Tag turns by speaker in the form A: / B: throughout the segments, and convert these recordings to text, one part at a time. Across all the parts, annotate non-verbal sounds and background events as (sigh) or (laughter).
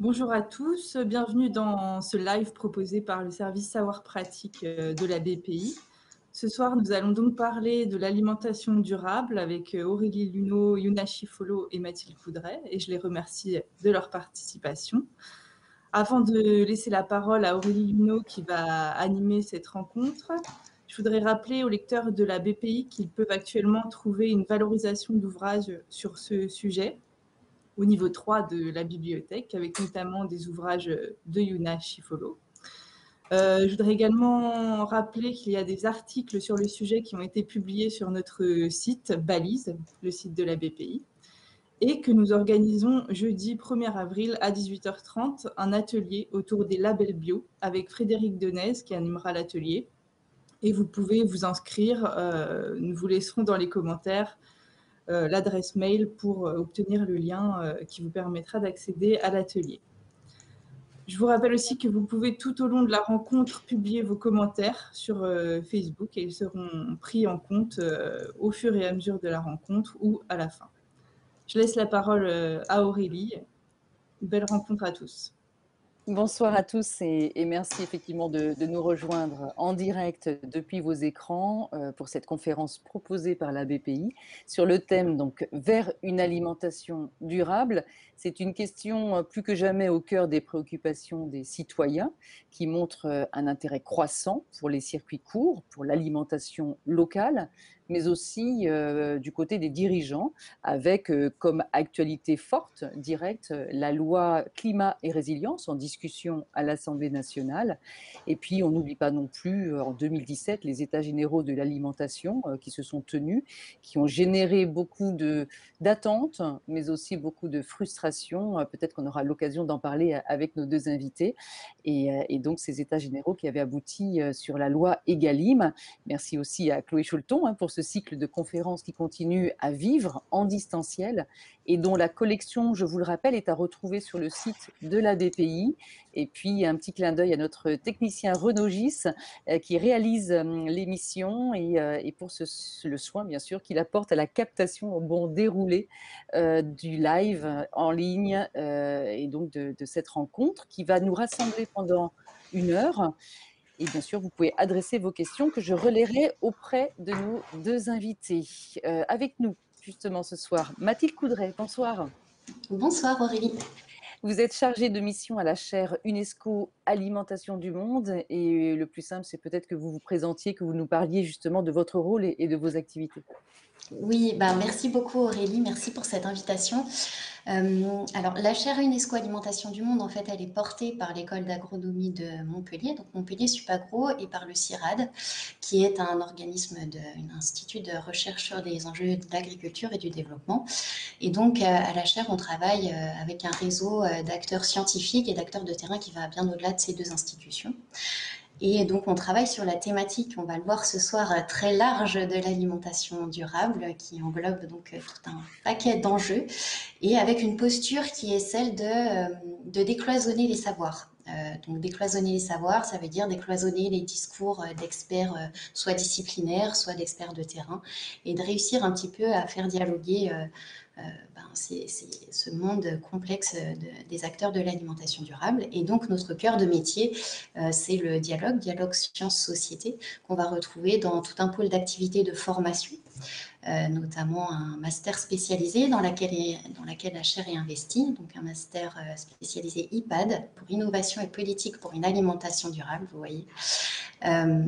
A: Bonjour à tous, bienvenue dans ce live proposé par le service savoir pratique euh, de la BPI. Ce soir, nous allons donc parler de l'alimentation durable avec euh, Aurélie Luneau, Yuna Chifolo et Mathilde Coudray, et je les remercie de leur participation. Avant de laisser la parole à Aurélie Luneau qui va animer cette rencontre, je voudrais rappeler aux lecteurs de la BPI qu'ils peuvent actuellement trouver une valorisation d'ouvrages sur ce sujet au niveau 3 de la bibliothèque, avec notamment des ouvrages de Yuna Chifolo. Euh, je voudrais également rappeler qu'il y a des articles sur le sujet qui ont été publiés sur notre site Balise, le site de la BPI, et que nous organisons jeudi 1er avril à 18h30 un atelier autour des labels bio avec Frédéric Denez qui animera l'atelier. Et vous pouvez vous inscrire, euh, nous vous laisserons dans les commentaires l'adresse mail pour euh, obtenir le lien euh, qui vous permettra d'accéder à l'atelier. Je vous rappelle aussi que vous pouvez tout au long de la rencontre publier vos commentaires sur Facebook et ils seront pris en compte au fur et à mesure de la rencontre ou à la fin. Je laisse la parole à Aurélie. belle rencontre à tous.
B: Bonsoir à tous et, merci effectivement de, nous rejoindre en direct depuis vos écrans euh, pour cette conférence proposée par la BPI sur le thème donc vers une alimentation durable. C'est une question euh, plus que jamais au cœur des préoccupations des citoyens qui montre euh, un intérêt croissant pour les circuits courts, pour l'alimentation locale, mais aussi euh, du côté des dirigeants, avec euh, comme actualité forte, directe, la loi climat et résilience en discussion à l'Assemblée nationale. Et puis, on n'oublie pas non plus, euh, en 2017, les États généraux de l'alimentation qui se sont tenus, qui ont généré beaucoup d'attentes, mais aussi beaucoup de frustration. Peut-être qu'on aura l'occasion d'en parler avec nos deux invités. Et, donc, ces États généraux qui avaient abouti sur la loi EGalim. Merci aussi à Chloé Choulton hein, pour ce cycle de conférences qui continue à vivre en distanciel et dont la collection, je vous le rappelle, est à retrouver sur le site de la BPI. Et puis, un petit clin d'œil à notre technicien Renaud Gis euh, qui réalise euh, l'émission euh, et, pour ce, le soin, bien sûr, qu'il apporte à la captation au bon déroulé du live en ligne et donc de cette rencontre qui va nous rassembler pendant une heure. Et bien sûr, vous pouvez adresser vos questions que je relayerai auprès de nos deux invités. Euh, avec nous, justement, ce soir, Mathilde Coudray. Bonsoir.
C: Bonsoir Aurélie.
B: Vous êtes chargée de mission à la chaire UNESCO Alimentation du Monde et le plus simple, c'est peut-être que vous vous présentiez, que vous nous parliez justement de votre rôle et de vos activités.
C: Oui, bah merci beaucoup Aurélie, merci pour cette invitation. Euh, alors la chaire UNESCO Alimentation du Monde, en fait, elle est portée par l'école d'agronomie de Montpellier, donc Montpellier Supagro, et par le CIRAD, qui est un organisme, un institut de recherche sur les enjeux de l'agriculture et du développement. Et donc euh, à la chaire, on travaille euh, avec un réseau d'acteurs scientifiques et d'acteurs de terrain qui va bien au-delà de ces deux institutions. Et donc, on travaille sur la thématique, on va le voir ce soir, euh, très large de l'alimentation durable, qui englobe donc euh, tout un paquet d'enjeux, et avec une posture qui est celle de, euh, de décloisonner les savoirs. donc décloisonner les savoirs, ça veut dire décloisonner les discours d'experts, soit disciplinaires, soit d'experts de terrain, et de réussir un petit peu à faire dialoguer ben, c'est ce monde complexe des acteurs de l'alimentation durable. Et donc, notre cœur de métier, euh, c'est le dialogue, dialogue science-société, qu'on va retrouver dans tout un pôle d'activités de formation euh, notamment un master spécialisé dans laquelle, dans laquelle est investie, donc un master euh, spécialisé IPAD pour innovation et politique pour une alimentation durable, vous voyez. Euh,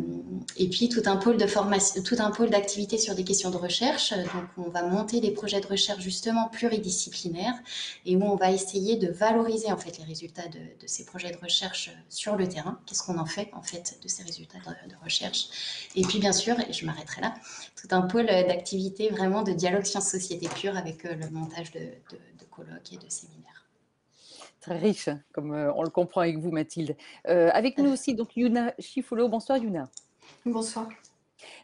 C: et puis tout un pôle de formation, tout un pôle d'activité sur des questions de recherche. Donc on va monter des projets de recherche justement pluridisciplinaires et où on va essayer de valoriser en fait les résultats de, de ces projets de recherche sur le terrain. Qu'est-ce qu'on en fait en fait de ces résultats de, de recherche? Et puis bien sûr, et je m'arrêterai là, tout un pôle d'activité vraiment de dialogue science-société pure avec euh, le montage de, colloques et de séminaires.
B: Très riche, comme euh, on le comprend avec vous, Mathilde. Euh, avec nous aussi, donc, Yuna Chifolo. Bonsoir, Yuna.
D: Bonsoir.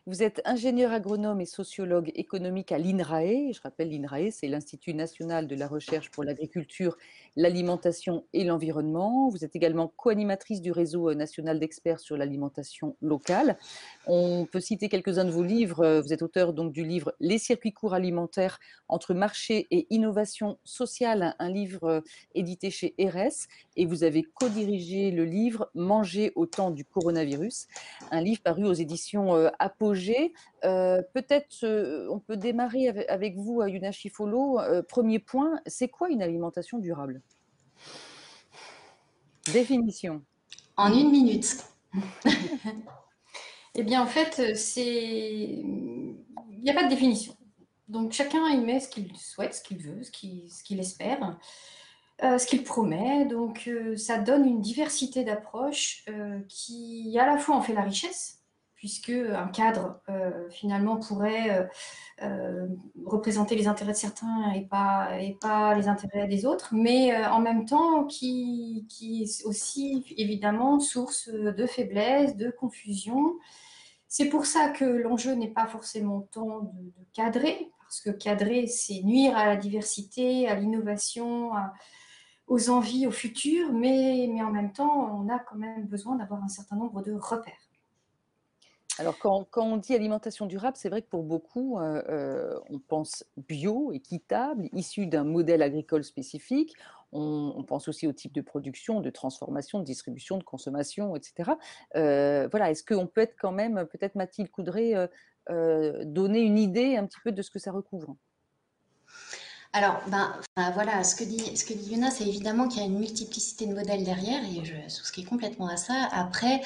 B: Vous êtes ingénieur agronome et sociologue économique à l'INRAE. Je rappelle, l'INRAE, c'est l'Institut national de la recherche pour l'agriculture, l'alimentation et l'environnement. Vous êtes également co-animatrice du réseau national d'experts sur l'alimentation locale. On peut citer quelques-uns de vos livres. Vous êtes auteur donc du livre Les circuits courts alimentaires entre marché et innovation sociale, un livre édité chez RS, et vous avez co-dirigé le livre Manger au temps du coronavirus, un livre paru aux éditions Apogée. Peut-être on peut démarrer avec vous, Yuna Chifolo. Premier point, c'est quoi une alimentation durable? Définition.
C: En une minute. (laughs)
D: eh bien, en fait, c'est. Il n'y a pas de définition. Donc, chacun y met ce qu'il souhaite, ce qu'il veut, ce qu'il espère, euh, ce qu'il promet. Donc, euh, ça donne une diversité d'approches euh, qui, à la fois, en fait la richesse, puisque un cadre euh, finalement pourrait euh, euh, représenter les intérêts de certains et pas, les intérêts des autres, mais en même temps qui, est aussi évidemment source de faiblesse, de confusion. C'est pour ça que l'enjeu n'est pas forcément tant de, cadrer, parce que cadrer, c'est nuire à la diversité, à l'innovation, aux envies, au futur, mais en même temps, on a quand même besoin d'avoir un certain nombre de repères.
B: Alors, quand, on dit alimentation durable, c'est vrai que pour beaucoup, euh, euh, on pense bio, équitable, issu d'un modèle agricole spécifique. On, pense aussi au type de production, de transformation, de distribution, de consommation, etc. Euh, voilà, est-ce qu'on peut être quand même, peut-être Mathilde Coudray, donner une idée un petit peu de ce que ça recouvre?
C: Alors, ben, voilà, ce que dit, ce c'est évidemment qu'il y a une multiplicité de modèles derrière, et je souscris complètement à ça. Après,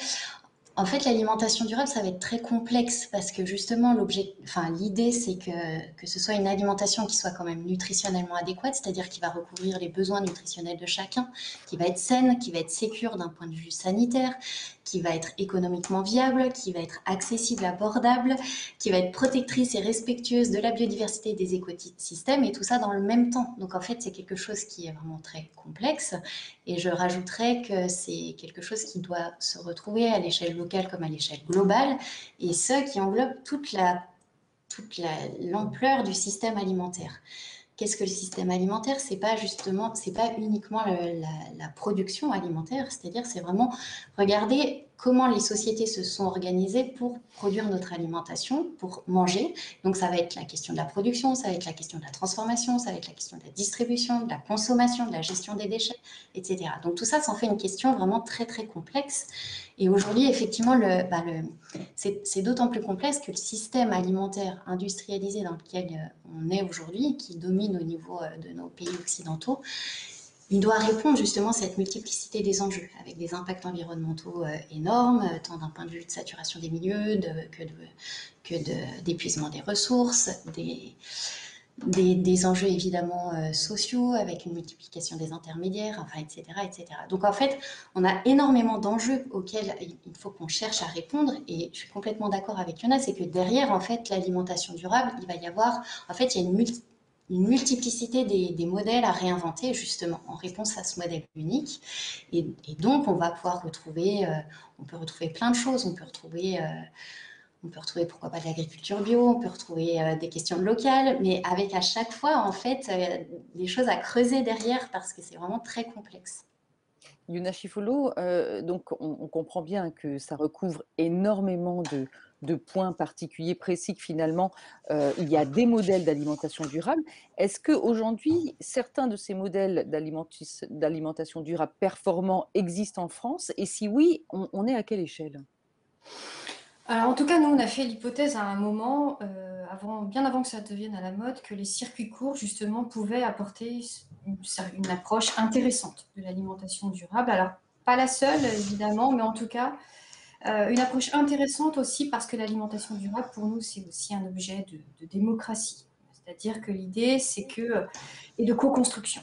C: en fait, l'alimentation durable, ça va être très complexe parce que justement, l'idée, c'est que, que ce soit une alimentation qui soit quand même nutritionnellement adéquate, c'est-à-dire qui va recouvrir les besoins nutritionnels de chacun, qui va être saine, qui va être sécure d'un point de vue sanitaire, qui va être économiquement viable, qui va être accessible, abordable, qui va être protectrice et respectueuse de la biodiversité et des écosystèmes, et tout ça dans le même temps. Donc en fait, c'est quelque chose qui est vraiment très complexe, et je rajouterais que c'est quelque chose qui doit se retrouver à l'échelle comme à l'échelle globale, et ce qui englobe toute la toute l'ampleur du système alimentaire. Qu'est-ce que le système alimentaire? C'est pas justement, c'est pas uniquement la, production alimentaire, c'est-à-dire c'est vraiment regarder comment les sociétés se sont organisées pour produire notre alimentation, pour manger. Donc ça va être la question de la production, ça va être la question de la transformation, ça va être la question de la distribution, de la consommation, de la gestion des déchets, etc. Donc tout ça, ça en fait une question vraiment très très complexe. Et aujourd'hui, effectivement, le, bah, c'est d'autant plus complexe que le système alimentaire industrialisé dans lequel euh, on est aujourd'hui, qui domine au niveau euh, de nos pays occidentaux, il doit répondre justement à cette multiplicité des enjeux, avec des impacts environnementaux euh, énormes, euh, tant d'un point de vue de saturation des milieux que d'épuisement des ressources, des, des, enjeux évidemment euh, sociaux, avec une multiplication des intermédiaires, enfin, etc., etc. Donc en fait, on a énormément d'enjeux auxquels il faut qu'on cherche à répondre, et je suis complètement d'accord avec Yona, c'est que derrière, en fait, l'alimentation durable, il va y avoir, en fait, il y a une multiplicité une multiplicité des, modèles à réinventer justement en réponse à ce modèle unique. Et, donc, on va pouvoir retrouver, euh, on peut retrouver plein de choses. On peut retrouver, euh, on peut retrouver pourquoi pas de l'agriculture bio, on peut retrouver euh, des questions locales, mais avec à chaque fois, en fait, des choses à creuser derrière parce que c'est vraiment très complexe.
B: Yuna Chifolo, donc on, comprend bien que ça recouvre énormément de, de points particuliers précis que finalement euh, il y a des modèles d'alimentation durable. Est-ce qu'aujourd'hui, certains de ces modèles d'alimentation durable performants existent en France? Et si oui, on, est à quelle échelle?
D: Alors en tout cas, nous, on a fait l'hypothèse à un moment, euh, avant, bien avant que ça devienne à la mode, que les circuits courts, justement, pouvaient apporter une, une approche intéressante de l'alimentation durable. Alors, pas la seule, évidemment, mais en tout cas, euh, une approche intéressante aussi parce que l'alimentation durable, pour nous, c'est aussi un objet de, démocratie. C'est-à-dire que l'idée, c'est que, et de co-construction,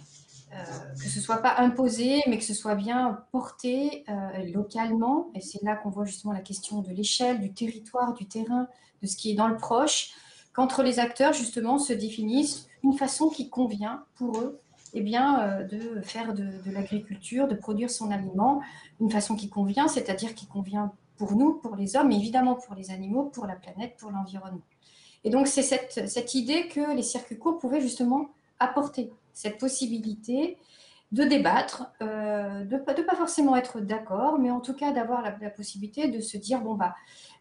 D: euh, que ce soit pas imposé, mais que ce soit bien porté euh, localement. Et c'est là qu'on voit justement la question de l'échelle, du territoire, du terrain, de ce qui est dans le proche, qu'entre les acteurs, justement, se définissent une façon qui convient pour eux eh bien, de faire de l'agriculture, de produire son aliment, une façon qui convient, c'est-à-dire qui convient pour nous, pour les hommes, mais évidemment pour les animaux, pour la planète, pour l'environnement. Et donc, c'est cette, cette, idée que les circuits courts pouvaient justement apporter cette possibilité de débattre, de ne pas forcément être d'accord, mais en tout cas d'avoir la, possibilité de se dire, bon, bah,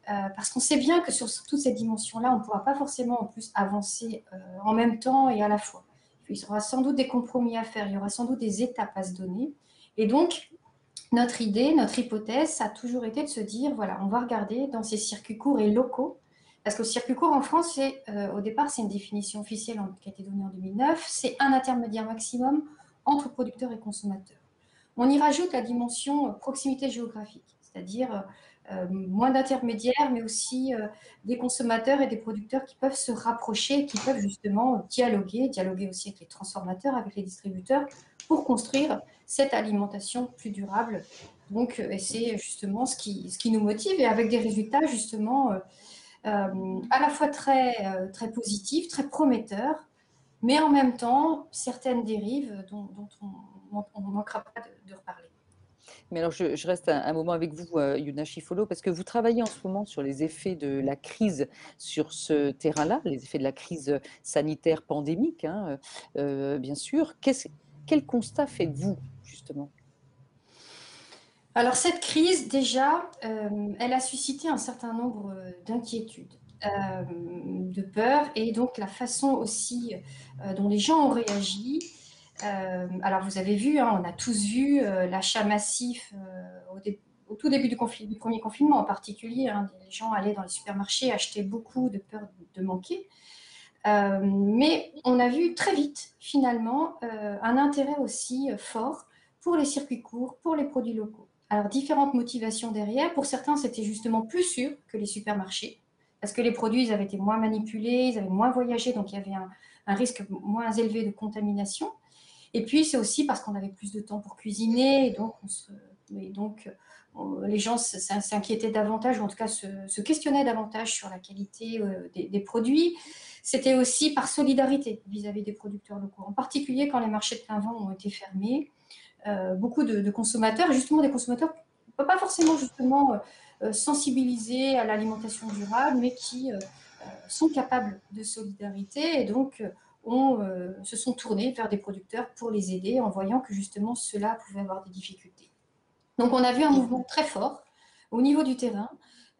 D: parce qu'on sait bien que sur toutes ces dimensions-là, on ne pourra pas forcément en plus avancer en même temps et à la fois. Il y aura sans doute des compromis à faire, il y aura sans doute des étapes à se donner. Et donc, notre idée, notre hypothèse, ça a toujours été de se dire, voilà, on va regarder dans ces circuits courts et locaux, parce que le circuit court en France, euh, au départ, c'est une définition officielle qui a été donnée en 2009, c'est un intermédiaire maximum entre producteurs et consommateurs. On y rajoute la dimension euh, proximité géographique, c'est-à-dire euh, moins d'intermédiaires, mais aussi des consommateurs et des producteurs qui peuvent se rapprocher, qui peuvent justement dialoguer, dialoguer aussi avec les transformateurs, avec les distributeurs, pour construire cette alimentation plus durable. Donc, euh, c'est justement ce qui, nous motive et avec des résultats justement euh, euh, à la fois très, très positifs, très prometteurs, mais en même temps certaines dérives dont, on ne manquera pas de, reparler.
B: Mais alors, je, reste un, moment avec vous, Yuna Chifolo, parce que vous travaillez en ce moment sur les effets de la crise sur ce terrain-là, les effets de la crise sanitaire pandémique, hein, bien sûr. Quel constat faites-vous justement?
D: Alors cette crise, déjà, euh, elle a suscité un certain nombre d'inquiétudes, euh, de peur, et donc la façon aussi euh, dont les gens ont réagi. alors vous avez vu, hein, on a tous vu l'achat massif au, tout début du, du, premier confinement en particulier. Hein, les gens allaient dans les supermarchés acheter beaucoup de peur de manquer. Mais on a vu très vite, finalement, un intérêt aussi fort pour les circuits courts, pour les produits locaux. Alors, différentes motivations derrière. Pour certains, c'était justement plus sûr que les supermarchés, parce que les produits, ils avaient été moins manipulés, ils avaient moins voyagé, donc il y avait un, risque moins élevé de contamination. Et puis, c'est aussi parce qu'on avait plus de temps pour cuisiner, et donc, les gens s'inquiétaient davantage, ou en tout cas se, questionnaient davantage sur la qualité euh, des, produits. C'était aussi par solidarité vis-à-vis -vis des producteurs locaux, en particulier quand les marchés de plein vent ont été fermés. Euh, beaucoup de, consommateurs, justement des consommateurs pas forcément justement euh, euh, sensibilisés à l'alimentation durable, mais qui sont capables de solidarité et donc on, se sont tournés vers des producteurs pour les aider en voyant que justement cela pouvait avoir des difficultés. Donc on a vu un mouvement très fort au niveau du terrain,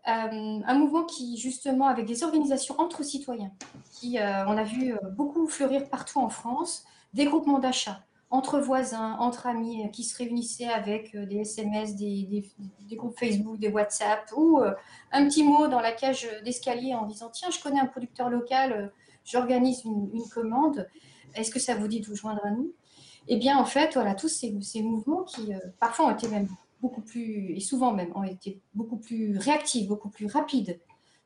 D: un mouvement qui justement avec des organisations entre citoyens, qui on a vu beaucoup fleurir partout en France, des groupements d'achat, entre voisins, entre amis euh, qui se réunissaient avec euh, des SMS, des, groupes Facebook, des WhatsApp ou euh, un petit mot dans la cage d'escalier en disant Tiens, je connais un producteur local, j'organise une, commande, est-ce que ça vous dit de vous joindre à nous? Eh bien, en fait, voilà, tous ces, mouvements qui parfois ont été même beaucoup plus, et souvent même, ont été beaucoup plus réactifs, beaucoup plus rapides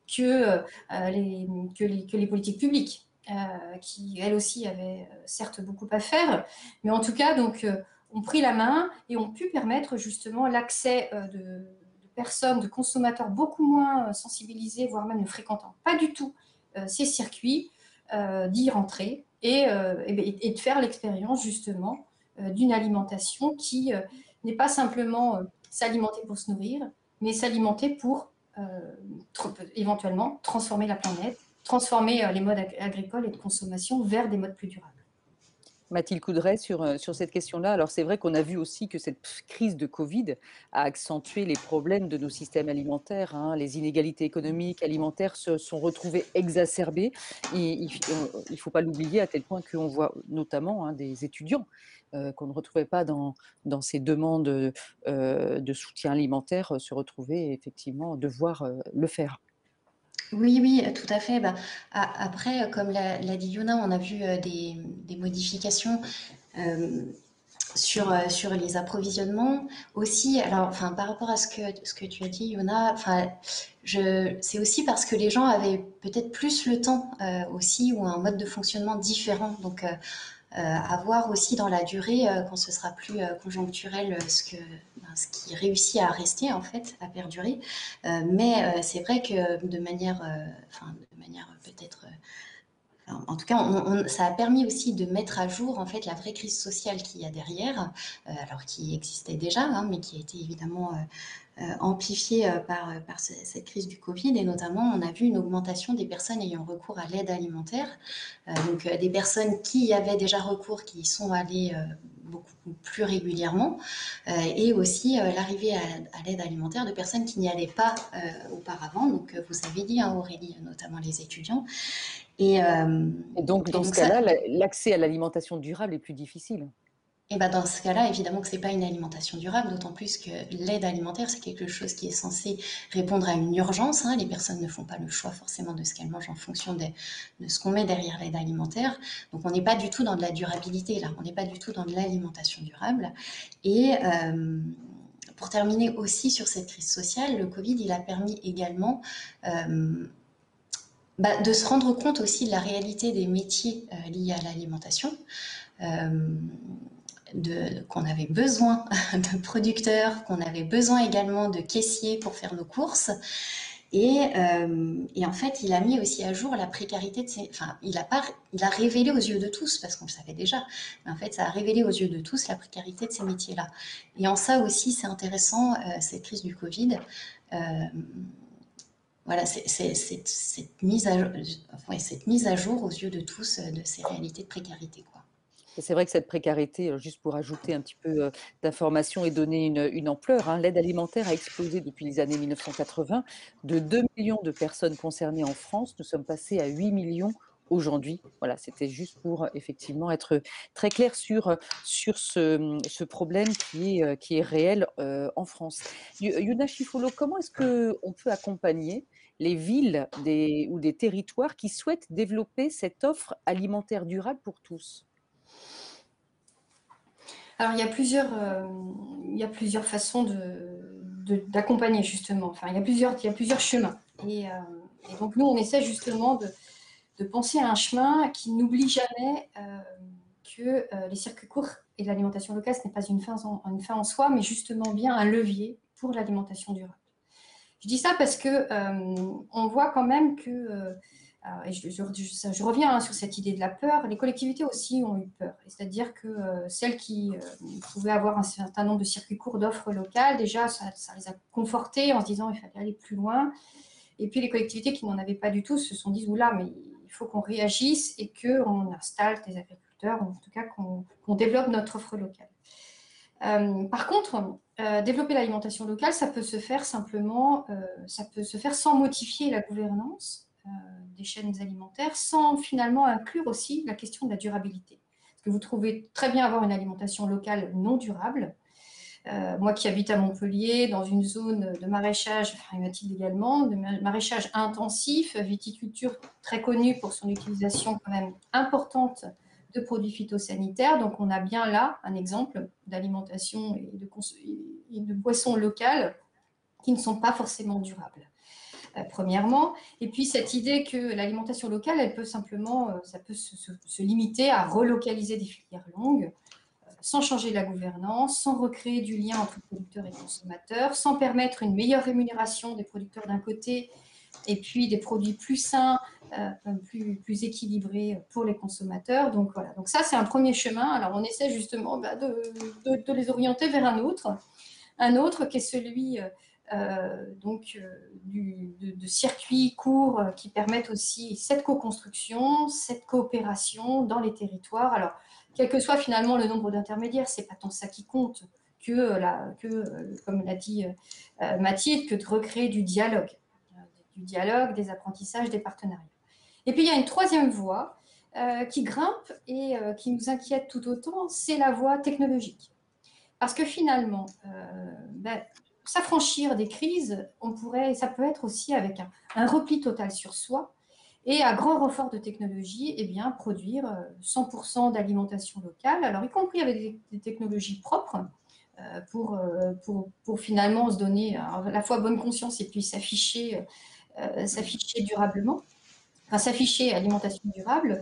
D: que, les, que les politiques publiques. Euh, qui elle aussi avait euh, certes beaucoup à faire, mais en tout cas, donc, euh, ont pris la main et ont pu permettre justement l'accès de, personnes, de consommateurs beaucoup moins sensibilisés, voire même ne fréquentant pas du tout ces circuits, d'y rentrer et, et, de faire l'expérience justement d'une alimentation qui n'est pas simplement s'alimenter pour se nourrir, mais s'alimenter pour éventuellement transformer la planète transformer euh, les modes agricoles et de consommation vers des modes plus durables.
B: Mathilde Coudray, sur, euh, sur cette question-là, alors c'est vrai qu'on a vu aussi que cette crise de Covid a accentué les problèmes de nos systèmes alimentaires. Hein. Les inégalités économiques, alimentaires se sont retrouvées exacerbées. il ne faut pas l'oublier à tel point qu'on voit notamment hein, des étudiants euh, qu'on ne retrouvait pas dans, dans ces demandes de soutien alimentaire se retrouver effectivement devoir le faire.
C: Oui, oui, tout à fait. Bah, après, comme l'a dit Yuna, on a vu euh, des, modifications euh, sur, euh, sur les approvisionnements aussi. Alors, enfin, par rapport à ce que, ce que tu as dit, Yuna, enfin, c'est aussi parce que les gens avaient peut-être plus le temps aussi ou un mode de fonctionnement différent. Donc, euh, à voir aussi dans la durée, euh, quand ce sera plus euh, conjoncturel, ce, que, ben, ce qui réussit à rester, en fait, à perdurer. mais c'est vrai que de manière, enfin, de manière peut-être en tout cas, ça a permis aussi de mettre à jour en fait la vraie crise sociale qu'il y a derrière, alors qui existait déjà, hein, mais qui a été évidemment euh, amplifiée euh, par, euh, par cette crise du Covid. Et notamment, on a vu une augmentation des personnes ayant recours à l'aide alimentaire. donc, des personnes qui y avaient déjà recours, qui y sont allées beaucoup plus régulièrement, et aussi l'arrivée à, l'aide alimentaire de personnes qui n'y allaient pas auparavant. Donc, vous avez dit, hein, Aurélie, notamment les étudiants.
B: Et, donc, dans ce cas-là, l'accès à l'alimentation durable est plus difficile.
C: Et bah dans ce cas-là, évidemment que ce n'est pas une alimentation durable, d'autant plus que l'aide alimentaire, c'est quelque chose qui est censé répondre à une urgence. Hein. Les personnes ne font pas le choix forcément de ce qu'elles mangent en fonction de, ce qu'on met derrière l'aide alimentaire. Donc on n'est pas du tout dans de la durabilité là, on n'est pas du tout dans de l'alimentation durable. Et euh, pour terminer aussi sur cette crise sociale, le Covid, il a permis également euh, bah, de se rendre compte aussi de la réalité des métiers euh, liés à l'alimentation qu'on avait besoin (laughs) de producteurs, qu'on avait besoin également de caissiers pour faire nos courses. Euh, et, en fait, il a mis aussi à jour la précarité de ces. Enfin, il a, pas, il a révélé aux yeux de tous, parce qu'on le savait déjà, mais en fait, ça a révélé aux yeux de tous la précarité de ces métiers-là. Et en ça aussi, c'est intéressant, euh, cette crise du Covid. Euh, voilà, cette, mise à, jour aux yeux de tous de ces réalités de précarité.
B: C'est vrai que cette précarité, euh, juste pour ajouter un petit peu euh, d'informations et donner une, ampleur, hein, l'aide alimentaire a explosé depuis les années 1980. De 2 millions de personnes concernées en France, nous sommes passés à 8 millions aujourd'hui. Voilà, c'était juste pour effectivement être très clair sur, sur ce, problème qui est, qui est réel euh, en France. Yuna Chifolo, comment est-ce qu'on peut accompagner les villes ou des territoires qui souhaitent développer cette offre alimentaire durable pour tous?
D: Alors, il y a plusieurs, euh, façons d'accompagner, justement. Enfin, il y, a plusieurs, chemins. Et, euh, donc, nous, on essaie justement de, penser à un chemin qui n'oublie jamais euh, que les circuits courts et l'alimentation locale, ce n'est pas une fin en soi, mais justement bien un levier pour l'alimentation durable. Je dis ça parce que on voit quand même que je, reviens hein, sur cette idée de la peur. Les collectivités aussi ont eu peur. C'est-à-dire que euh, celles qui euh, pouvaient avoir un certain nombre de circuits courts d'offres locales, déjà, ça, les a confortées en se disant qu'il fallait aller plus loin. Et puis les collectivités qui n'en avaient pas du tout se sont dit, oula, mais il faut qu'on réagisse et qu'on installe des agriculteurs, ou en tout cas qu'on développe notre offre locale. Euh, par contre, développer l'alimentation locale, ça peut se faire simplement, ça peut se faire sans modifier la gouvernance euh, des chaînes alimentaires sans finalement inclure aussi la question de la durabilité. Parce que vous trouvez très bien avoir une alimentation locale non durable. Euh, moi qui habite à Montpellier, dans une zone de maraîchage, enfin, Mathilde également, de maraîchage intensif, viticulture très connue pour son utilisation quand même importante de produits phytosanitaires. Donc on a bien là un exemple d'alimentation et de, boissons locales qui ne sont pas forcément durables. Euh, premièrement. Et puis cette idée que l'alimentation locale, elle peut simplement, euh, se, limiter à relocaliser des filières longues, euh, sans changer la gouvernance, sans recréer du lien entre producteurs et consommateurs, sans permettre une meilleure rémunération des producteurs d'un côté et puis des produits plus sains, plus, plus, équilibrés pour les consommateurs. Donc voilà, donc ça c'est un premier chemin. Alors on essaie justement bah, de, les orienter vers un autre, un autre qui est celui euh, donc euh, de, circuits courts euh, qui permettent aussi cette co-construction, cette coopération dans les territoires. Alors, quel que soit finalement le nombre d'intermédiaires, c'est pas tant ça qui compte que, que comme l'a dit Mathilde, que de recréer du dialogue, du dialogue, des apprentissages, des partenariats. Et puis il y a une troisième voie qui grimpe et qui nous inquiète tout autant, c'est la voie technologique. Parce que finalement, ben, s'affranchir des crises, on pourrait, ça peut être aussi avec un, repli total sur soi et à grand renfort de technologie, eh bien, produire 100% euh, d'alimentation locale, alors y compris avec des, technologies propres, euh, pour, euh, pour, pour, finalement se donner à la fois bonne conscience et puis s'afficher s'afficher durablement, enfin s'afficher alimentation durable,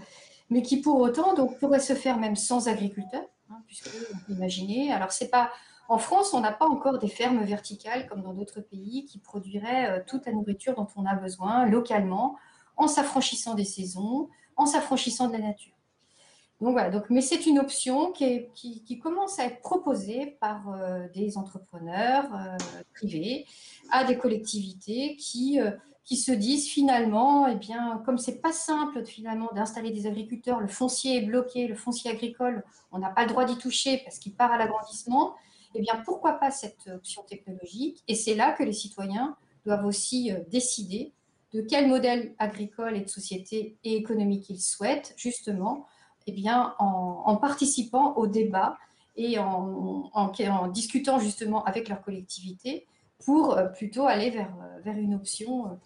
D: mais qui pour autant donc, pourrait se faire même sans agriculteurs, hein, puisque imaginez, alors c'est pas en France, on n'a pas encore des fermes verticales comme dans d'autres pays qui produiraient euh, toute la nourriture dont on a besoin localement, en s'affranchissant des saisons, en s'affranchissant de la nature. Donc voilà, donc, mais c'est une option qui, qui, commence à être proposée par euh, des entrepreneurs euh, privés à des collectivités qui qui se disent finalement, eh bien, comme c'est pas simple finalement d'installer des agriculteurs, le foncier est bloqué, le foncier agricole, on n'a pas le droit d'y toucher parce qu'il part à l'agrandissement, eh bien, pourquoi pas cette option technologique? Et c'est là que les citoyens doivent aussi euh, décider de quel modèle agricole et de société et économique ils souhaitent, justement, eh bien, en, participant au débat et en, en, discutant justement avec leur collectivité pour euh, plutôt aller vers, euh, vers une option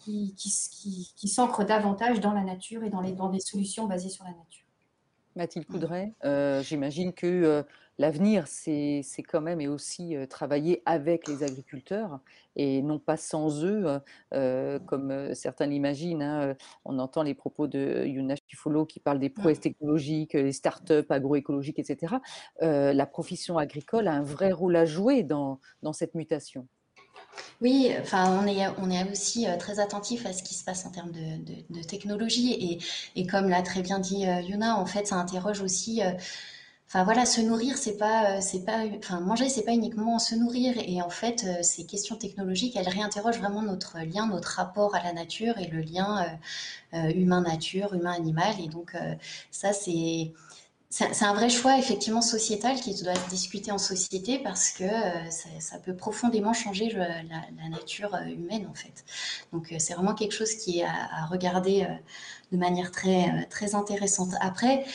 D: qui, qui, qui, s'ancre davantage dans la nature et dans, les, dans des solutions basées sur la nature.
B: Mathilde Coudray, j'imagine que l'avenir, c'est quand même et aussi travailler avec les agriculteurs et non pas sans eux, comme certains l'imaginent. Hein, on entend les propos de Yuna Chifolo qui parle des prouesses technologiques, les start-up agroécologiques, etc. la profession agricole a un vrai rôle à jouer dans, dans cette mutation.
C: Oui, enfin, on est, on est aussi très attentif à ce qui se passe en termes de, de, technologie. Et, et, comme l'a très bien dit Yuna, en fait, ça interroge aussi Enfin voilà, se nourrir, c'est pas, euh, c'est pas, enfin manger, c'est pas uniquement se nourrir. Et en fait, euh, ces questions technologiques, elles réinterrogent vraiment notre lien, notre rapport à la nature et le lien euh, humain-nature, humain-animal. Et donc ça, c'est c'est un vrai choix effectivement sociétal qui doit être discuté en société parce que ça, peut profondément changer la, nature humaine en fait. Donc c'est vraiment quelque chose qui est à, à regarder de manière très très intéressante. Après,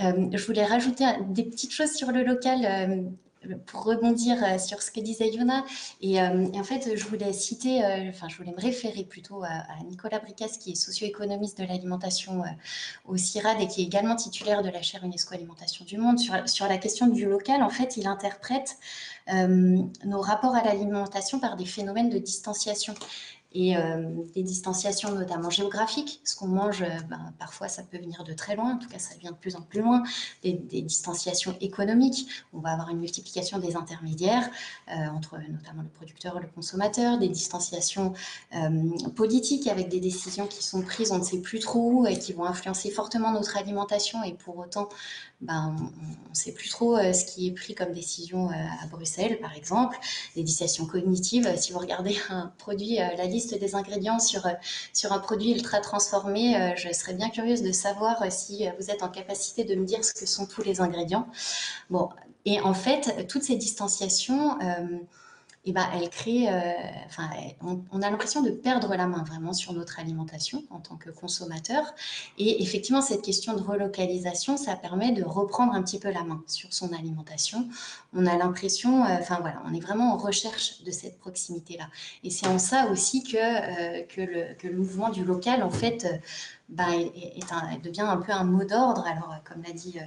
C: je voulais rajouter des petites choses sur le local euh, pour rebondir euh, sur ce que disait Yona. Et, en fait, je voulais citer, enfin, je voulais me référer plutôt à, Nicolas Bricas, qui est socio-économiste de l'alimentation au CIRAD et qui est également titulaire de la chaire UNESCO Alimentation du Monde. Sur, sur la question du local, en fait, il interprète nos rapports à l'alimentation par des phénomènes de distanciation et euh, des distanciations notamment géographiques. Ce qu'on mange, euh, ben, parfois, ça peut venir de très loin, en tout cas, ça vient de plus en plus loin. Des, distanciations économiques, on va avoir une multiplication des intermédiaires euh, entre notamment le producteur et le consommateur, des distanciations politiques avec des décisions qui sont prises, on ne sait plus trop où et qui vont influencer fortement notre alimentation et pour autant ben, on ne sait plus trop euh, ce qui est pris comme décision euh, à Bruxelles, par exemple. Les dissuasions cognitives, euh, si vous regardez (laughs) un produit, la liste des ingrédients sur, sur un produit ultra transformé, je serais bien curieuse de savoir si vous êtes en capacité de me dire ce que sont tous les ingrédients. Bon, et en fait, toutes ces distanciations eh ben, elle crée, euh, enfin, on, a l'impression de perdre la main vraiment sur notre alimentation en tant que consommateur. Et effectivement, cette question de relocalisation, ça permet de reprendre un petit peu la main sur son alimentation. On a l'impression, euh, enfin voilà, on est vraiment en recherche de cette proximité-là. Et c'est en ça aussi que, euh, que, le, que, le, mouvement du local, en fait, est, un, devient un peu un mot d'ordre. Alors, comme l'a dit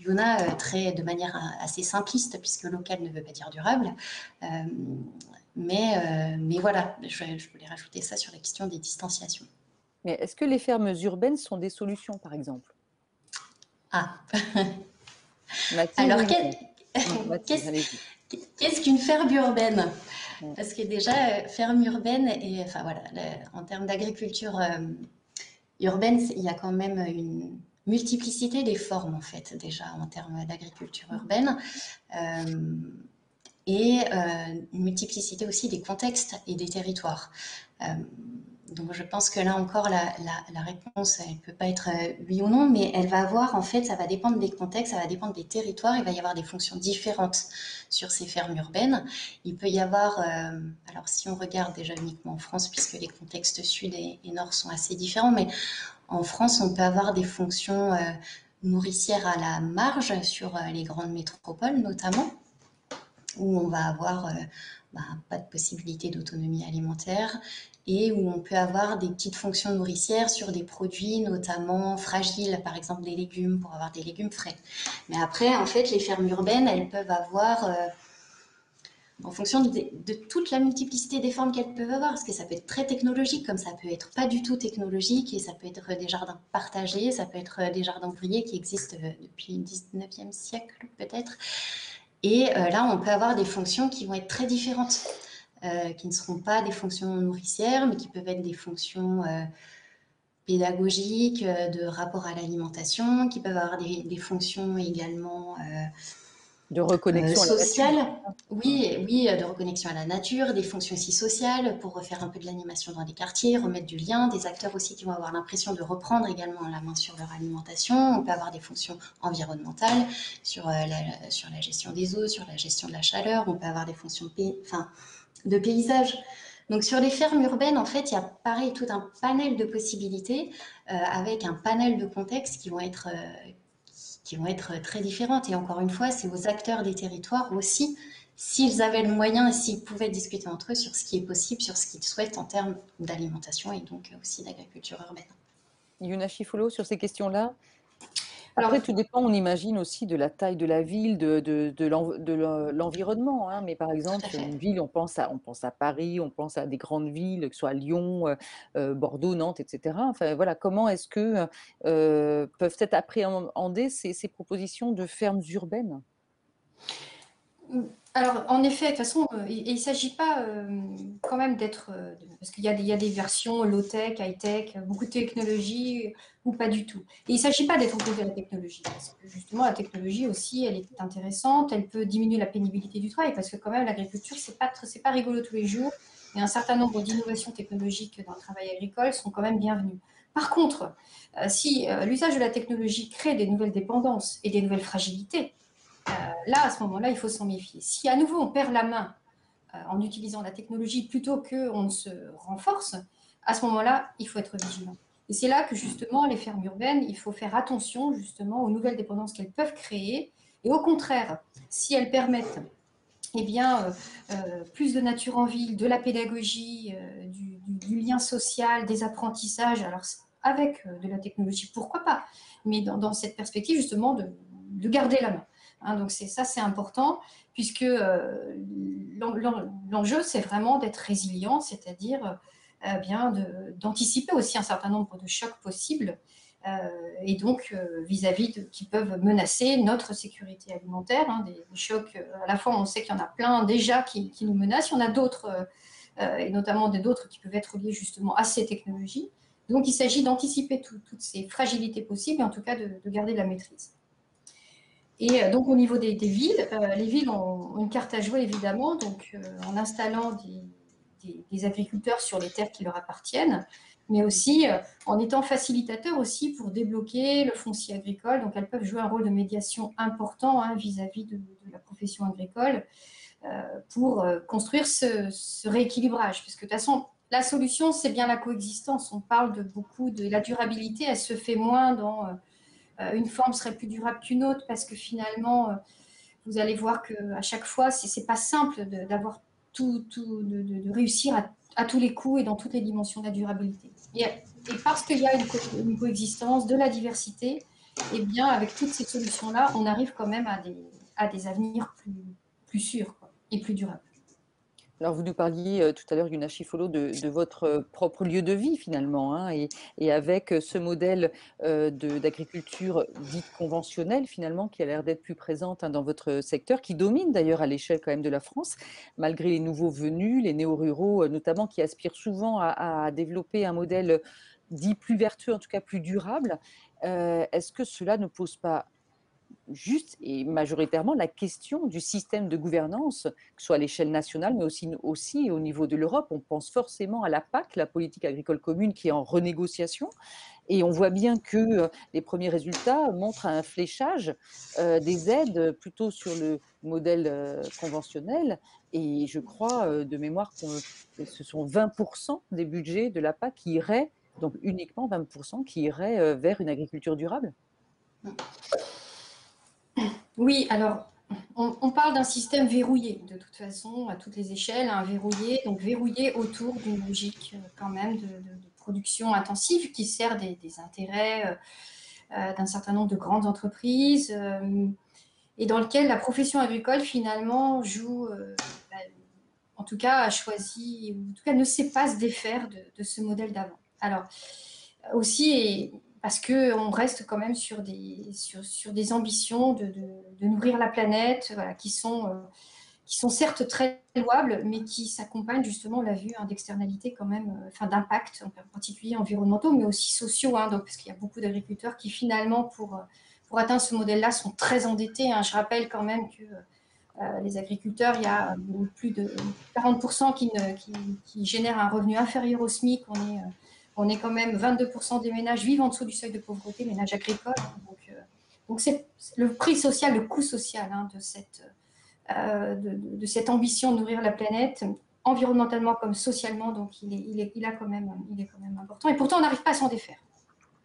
C: Yuna, euh, très, de manière euh, assez simpliste, puisque local ne veut pas dire durable. Euh, mais, mais voilà, je, voulais rajouter ça sur la question des distanciations.
B: Mais est-ce que les fermes urbaines sont des solutions, par exemple?
C: Ah (laughs) Alors, (laughs) qu'est-ce qu'une ferme urbaine? Parce que déjà, ferme urbaine, et, enfin voilà, en termes d'agriculture urbaine, il y a quand même une, multiplicité des formes, en fait, déjà en termes d'agriculture urbaine. Euh, et euh, une multiplicité aussi des contextes et des territoires. Euh, donc je pense que là encore, la, réponse, elle ne peut pas être oui ou non, mais elle va avoir, en fait, ça va dépendre des contextes, ça va dépendre des territoires, il va y avoir des fonctions différentes sur ces fermes urbaines. Il peut y avoir, alors si on regarde déjà uniquement en France, puisque les contextes sud et, nord sont assez différents, mais en France, on peut avoir des fonctions euh, nourricières à la marge sur euh, les grandes métropoles notamment, où on va avoir euh, bah, pas de possibilité d'autonomie alimentaire et où on peut avoir des petites fonctions nourricières sur des produits notamment fragiles, par exemple des légumes, pour avoir des légumes frais. Mais après, en fait, les fermes urbaines, elles peuvent avoir en fonction de, toute la multiplicité des formes qu'elles peuvent avoir, parce que ça peut être très technologique, comme ça peut être pas du tout technologique, et ça peut être des jardins partagés, ça peut être des jardins ouvriers qui existent euh, depuis le 19e siècle peut-être. Et euh, là, on peut avoir des fonctions qui vont être très différentes, euh, qui ne seront pas des fonctions nourricières, mais qui peuvent être des fonctions pédagogiques, de rapport à l'alimentation, qui peuvent avoir des, des fonctions également
B: de reconnexion
C: sociale. Oui, oui, de reconnexion à la nature, des fonctions aussi sociales pour refaire un peu de l'animation dans les quartiers, remettre du lien, des acteurs aussi qui vont avoir l'impression de reprendre également la main sur leur alimentation. On peut avoir des fonctions environnementales sur, la, sur la gestion des eaux, sur la gestion de la chaleur. On peut avoir des fonctions enfin, de paysage. Donc sur les fermes urbaines, en fait, il y a pareil tout un panel de possibilités euh, avec un panel de contextes qui vont être euh, qui vont être très différentes. Et encore une fois, c'est aux acteurs des territoires aussi, s'ils avaient le moyen et s'ils pouvaient discuter entre eux sur ce qui est possible, sur ce qu'ils souhaitent en termes d'alimentation et donc aussi d'agriculture urbaine.
B: Yuna Chifulo, sur ces questions-là après, tout dépend, on imagine aussi de la taille de la ville, de, de, de l'environnement. Hein. Mais par exemple, une ville, on pense, à, on pense à Paris, on pense à des grandes villes, que ce soit Lyon, euh, euh, Bordeaux, Nantes, etc. Enfin, voilà, comment est-ce que euh, peuvent être appréhendées ces, ces propositions de fermes urbaines?
D: Alors, en effet, de toute façon, euh, il ne s'agit pas euh, quand même d'être. Euh, parce qu'il y, a des versions low-tech, high-tech, beaucoup de technologie ou pas du tout. Et il ne s'agit pas d'être opposé à la technologie. Parce que justement, la technologie aussi, elle est intéressante, elle peut diminuer la pénibilité du travail parce que, quand même, l'agriculture, ce n'est pas, pas rigolo tous les jours. Et un certain nombre d'innovations technologiques dans le travail agricole sont quand même bienvenues. Par contre, si l'usage de la technologie crée des nouvelles dépendances et des nouvelles fragilités, euh, là, à ce moment-là, il faut s'en méfier. Si à nouveau on perd la main euh, en utilisant la technologie plutôt qu'on ne se renforce, à ce moment-là, il faut être vigilant. Et c'est là que justement, les fermes urbaines, il faut faire attention justement aux nouvelles dépendances qu'elles peuvent créer. Et au contraire, si elles permettent eh bien, euh, plus de nature en ville, de la pédagogie, du, lien social, des apprentissages, alors avec de la technologie, pourquoi pas, mais dans, cette perspective justement de garder la main. Hein, donc ça, c'est important, puisque euh, l'enjeu, c'est vraiment d'être résilient, c'est-à-dire euh, bien d'anticiper aussi un certain nombre de chocs possibles, euh, et donc vis-à-vis de qui peuvent menacer notre sécurité alimentaire. Hein, des, chocs, à la fois, on sait qu'il y en a plein déjà qui, nous menacent, il y en a d'autres, et notamment d'autres qui peuvent être liés justement à ces technologies. Donc, il s'agit d'anticiper toutes ces fragilités possibles et en tout cas de garder la maîtrise. Et euh, donc, au niveau des, villes, euh, les villes ont une carte à jouer, évidemment, donc, euh, en installant des, agriculteurs sur les terres qui leur appartiennent, mais aussi en étant facilitateurs aussi pour débloquer le foncier agricole. Donc, elles peuvent jouer un rôle de médiation important hein, vis-à-vis de, la profession agricole pour construire ce, rééquilibrage. Parce que de toute façon, la solution, c'est bien la coexistence. On parle de beaucoup de la durabilité, elle se fait moins dans euh, une forme serait plus durable qu'une autre parce que finalement, euh, vous allez voir qu'à chaque fois, ce n'est pas simple d'avoir tout, tout de, réussir à, tous les coups et dans toutes les dimensions de la durabilité. Et, parce qu'il y a une, coexistence, de la diversité, eh bien, avec toutes ces solutions-là, on arrive quand même à des, à des avenirs plus, plus sûrs et plus durables.
B: Alors, vous nous parliez euh, tout à l'heure, Yuna Chifolo, de, votre euh, propre lieu de vie finalement, hein, et, avec euh, ce modèle d'agriculture dite conventionnelle finalement, qui a l'air d'être plus présente hein, dans votre secteur, qui domine d'ailleurs à l'échelle quand même de la France, malgré les nouveaux venus, les néo-ruraux notamment, qui aspirent souvent à, développer un modèle dit plus vertueux, en tout cas plus durable. Est-ce que cela ne pose pas juste et majoritairement la question du système de gouvernance, que ce soit à l'échelle nationale, mais aussi, au niveau de l'Europe. On pense forcément à la PAC, la politique agricole commune, qui est en renégociation. Et on voit bien que euh, les premiers résultats montrent un fléchage euh, des aides plutôt sur le modèle euh, conventionnel. Et je crois de mémoire que ce sont 20% des budgets de la PAC qui iraient, donc uniquement 20% qui iraient vers une agriculture durable.
D: Oui, alors on, parle d'un système verrouillé de toute façon à toutes les échelles, un verrouillé, donc verrouillé autour d'une logique euh, quand même de, production intensive qui sert des, intérêts euh, euh, d'un certain nombre de grandes entreprises et dans lequel la profession agricole finalement joue, bah, en tout cas a choisi, ou en tout cas ne sait pas se défaire de, ce modèle d'avant. Alors aussi, parce qu'on reste quand même sur des, ambitions de, nourrir la planète, qui, sont, euh, qui sont certes très louables, mais qui s'accompagnent justement, on l'a vu, hein, d'externalités quand même, euh, enfin d'impacts, en particulier environnementaux, mais aussi sociaux, hein, parce qu'il y a beaucoup d'agriculteurs qui finalement, pour, pour atteindre ce modèle-là sont très endettés. Hein. Je rappelle quand même que les agriculteurs, il y a plus de 40% qui, génèrent un revenu inférieur au SMIC. On est quand même 22% des ménages vivent en dessous du seuil de pauvreté, ménages agricoles. Donc, donc c'est le prix social, le coût social hein, de, cette, de, cette ambition de nourrir la planète environnementalement comme socialement, donc il est, il est, il a quand même, il est quand même important. Et pourtant, on n'arrive pas à s'en défaire.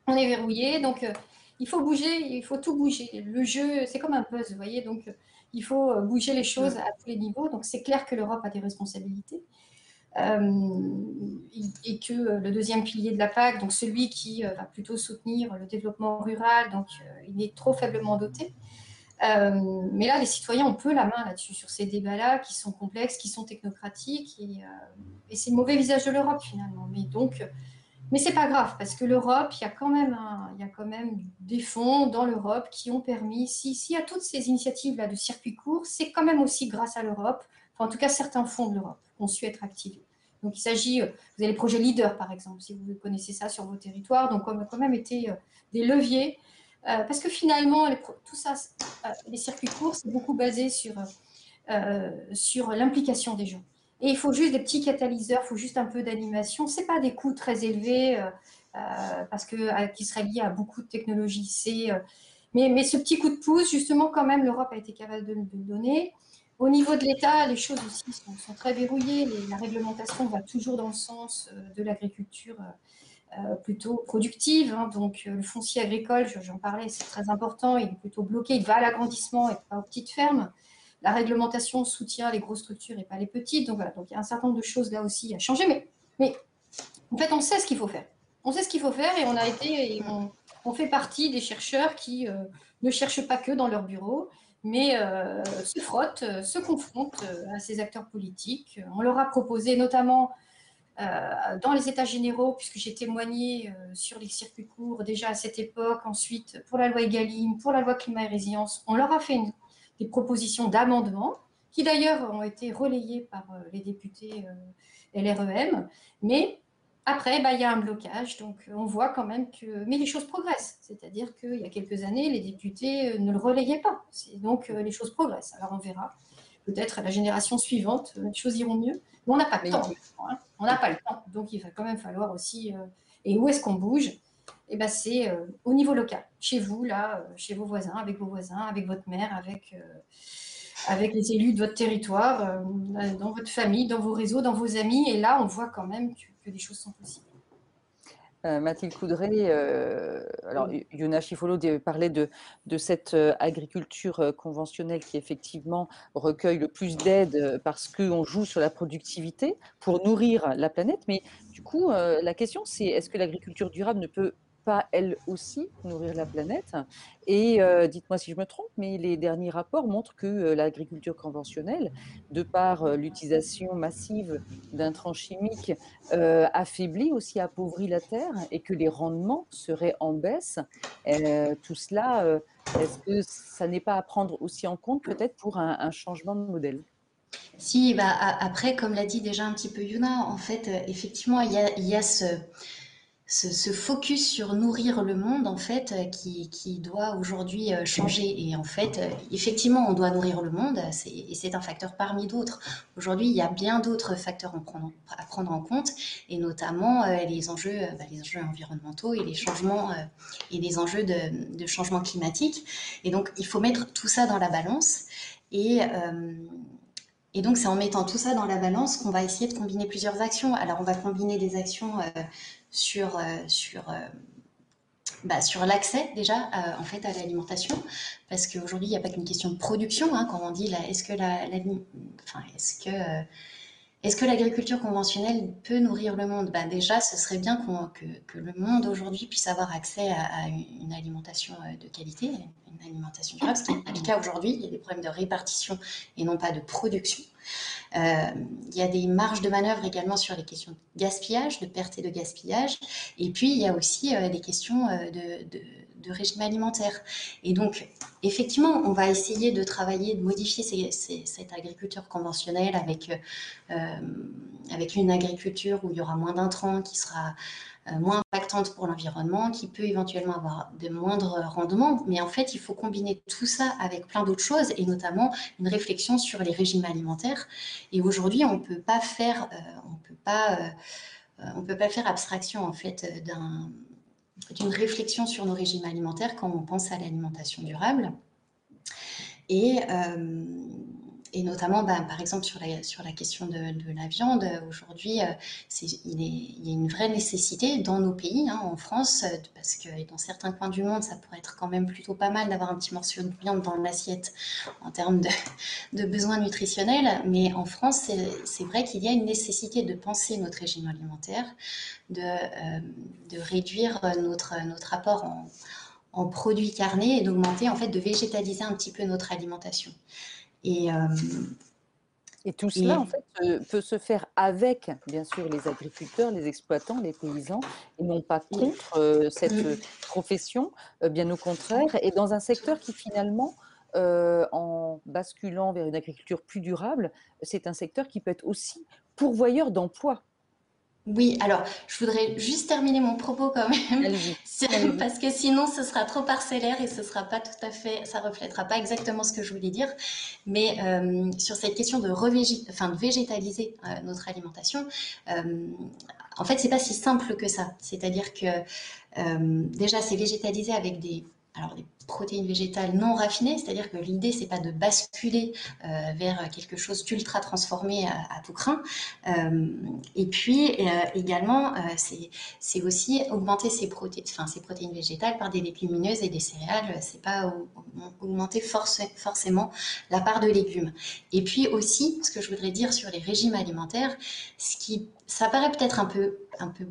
D: On est verrouillé, donc euh, il faut bouger, il faut tout bouger. Le jeu, c'est comme un puzzle, vous voyez, donc il faut euh, bouger les choses à tous les niveaux. Donc c'est clair que l'Europe a des responsabilités. Euh, et que le deuxième pilier de la PAC, donc celui qui va plutôt soutenir le développement rural, donc il est trop faiblement doté. Euh, mais là, les citoyens ont peu la main là-dessus, sur ces débats-là qui sont complexes, qui sont technocratiques. Et, euh, c'est le mauvais visage de l'Europe finalement. Mais donc, mais c'est pas grave parce que l'Europe, il y a quand même, y a quand même des fonds dans l'Europe qui ont permis. Si y a toutes ces initiatives là de circuits courts, c'est quand même aussi grâce à l'Europe. Enfin, en tout cas, certains fonds de l'Europe ont su être activés. Donc, il s'agit, euh, vous avez les projets leaders, par exemple, si vous connaissez ça sur vos territoires. Donc, on a quand même été des leviers euh, parce que finalement, tout ça, euh, les circuits courts, c'est beaucoup basé sur, euh, sur l'implication des gens. Et il faut juste des petits catalyseurs, il faut juste un peu d'animation. Ce pas des coûts très élevés parce que, qui seraient liés à beaucoup de technologies. mais, mais ce petit coup de pouce, justement, quand même, l'Europe a été capable de, le donner. Au niveau de l'État, les choses aussi sont, très verrouillées. la réglementation va toujours dans le sens de l'agriculture euh, plutôt productive. Hein. donc, euh, le foncier agricole, j'en parlais, c'est très important. Il est plutôt bloqué. Il va à l'agrandissement et pas aux petites fermes. La réglementation soutient les grosses structures et pas les petites. Donc, voilà. Donc, il y a un certain nombre de choses là aussi à changer. Mais, en fait, on sait ce qu'il faut faire. On sait ce qu'il faut faire et on a été, on, fait partie des chercheurs qui euh, ne cherchent pas que dans leur bureau, mais se frottent, se confrontent à ces acteurs politiques. On leur a proposé notamment euh, dans les états généraux, puisque j'ai témoigné euh, sur les circuits courts déjà à cette époque, ensuite pour la loi Egalim, pour la loi climat et résilience, on leur a fait des propositions d'amendement qui d'ailleurs ont été relayées par euh, les députés LREM, mais après, bah, il y a un blocage, donc on voit quand même que... Mais les choses progressent, c'est-à-dire qu'il y a quelques années, les députés ne le relayaient pas, donc les choses progressent. Alors on verra, peut-être à la génération suivante, les choses iront mieux, mais on n'a pas le temps. Hein. On n'a pas le temps. Donc, il va quand même falloir aussi. Euh, et où est-ce qu'on bouge? Eh ben, C'est euh, au niveau local, chez vous, là, euh, chez vos voisins, avec vos voisins, avec votre mère, avec, avec les élus de votre territoire, dans votre famille, dans vos réseaux, dans vos amis. Et là, on voit quand même que, des choses sont possibles.
B: Euh, Mathilde Coudray, euh, alors Yona Chifolo parlait de, de cette euh, agriculture conventionnelle qui effectivement recueille le plus d'aide parce qu'on joue sur la productivité pour nourrir la planète. Mais du coup, la question c'est est-ce que l'agriculture durable ne peut pas elle aussi nourrir la planète Et euh, dites-moi si je me trompe, mais les derniers rapports montrent que euh, l'agriculture conventionnelle, de par euh, l'utilisation massive d'intrants chimiques, affaiblit aussi, appauvrit la terre et que les rendements seraient en baisse. tout cela, est-ce que ça n'est pas à prendre aussi en compte peut-être pour un, changement de modèle?
C: Si, bah, après, comme l'a dit déjà un petit peu Yuna, en fait, effectivement, il y a ce, ce, focus sur nourrir le monde, en fait, euh, qui, doit aujourd'hui euh, changer. Et en fait, euh, effectivement, on doit nourrir le monde, et c'est un facteur parmi d'autres. Aujourd'hui, il y a bien d'autres facteurs à prendre, en compte, et notamment les, enjeux, bah, les enjeux environnementaux et les changements et les enjeux de, changement climatique. Et donc, il faut mettre tout ça dans la balance. Et donc, c'est en mettant tout ça dans la balance qu'on va essayer de combiner plusieurs actions. Alors, on va combiner des actions sur, euh, sur, euh, bah, sur l'accès déjà euh, en fait à l'alimentation parce qu'aujourd'hui il n'y a pas qu'une question de production hein, quand on dit est-ce que la, enfin, est-ce que est-ce que l'agriculture conventionnelle peut nourrir le monde? Bah Déjà, ce serait bien que, que, le monde aujourd'hui puisse avoir accès à, une alimentation de qualité, une alimentation durable, ce qui n'est pas le cas aujourd'hui. Il y a des problèmes de répartition et non pas de production. Euh, il y a des marges de manœuvre également sur les questions de gaspillage, de perte et de gaspillage. Et puis, il y a aussi euh, des questions euh, de, régime alimentaire. Et donc, effectivement, on va essayer de travailler, de modifier cette agriculture conventionnelle avec, avec une agriculture où il y aura moins d'intrants, qui sera moins impactante pour l'environnement, qui peut éventuellement avoir de moindres rendements. Mais en fait, il faut combiner tout ça avec plein d'autres choses, et notamment une réflexion sur les régimes alimentaires. Et aujourd'hui, on ne peut pas faire, euh, on peut pas, euh, on peut pas faire abstraction en fait d'une réflexion sur nos régimes alimentaires quand on pense à l'alimentation durable. Et, et notamment, bah, par exemple, sur la, question de, la viande, aujourd'hui, euh, il, y a une vraie nécessité dans nos pays, hein, en France, parce que dans certains coins du monde, ça pourrait être quand même plutôt pas mal d'avoir un petit morceau de viande dans l'assiette en termes de, besoins nutritionnels. Mais en France, c'est vrai qu'il y a une nécessité de penser notre régime alimentaire, de, euh, de réduire notre, notre apport en, en produits carnés et d'augmenter, en fait, de végétaliser un petit peu notre alimentation.
B: Et, euh, et tout cela, en fait, peut se faire avec, bien sûr, les agriculteurs, les exploitants, les paysans, et non pas contre euh, cette profession, euh, bien au contraire, et dans un secteur qui finalement, en basculant vers une agriculture plus durable, c'est un secteur qui peut être aussi pourvoyeur d'emplois.
C: Oui, alors je voudrais juste terminer mon propos quand même, (laughs) parce que sinon ce sera trop parcellaire et ce sera pas tout à fait, ça reflètera pas exactement ce que je voulais dire. Mais euh, sur cette question de, enfin, de végétaliser euh, notre alimentation, euh, en fait c'est pas si simple que ça. C'est-à-dire que déjà c'est végétaliser avec des alors des protéines végétales non raffinées, c'est-à-dire que l'idée c'est pas de basculer euh, vers quelque chose d'ultra transformé à, tout craint. Euh, et puis euh, également c'est aussi augmenter ces protéines, enfin ces protéines végétales par des légumineuses et des céréales. C'est pas augmenter forcément la part de légumes. Et puis aussi, ce que je voudrais dire sur les régimes alimentaires, ce qui ça paraît peut-être un peu un peu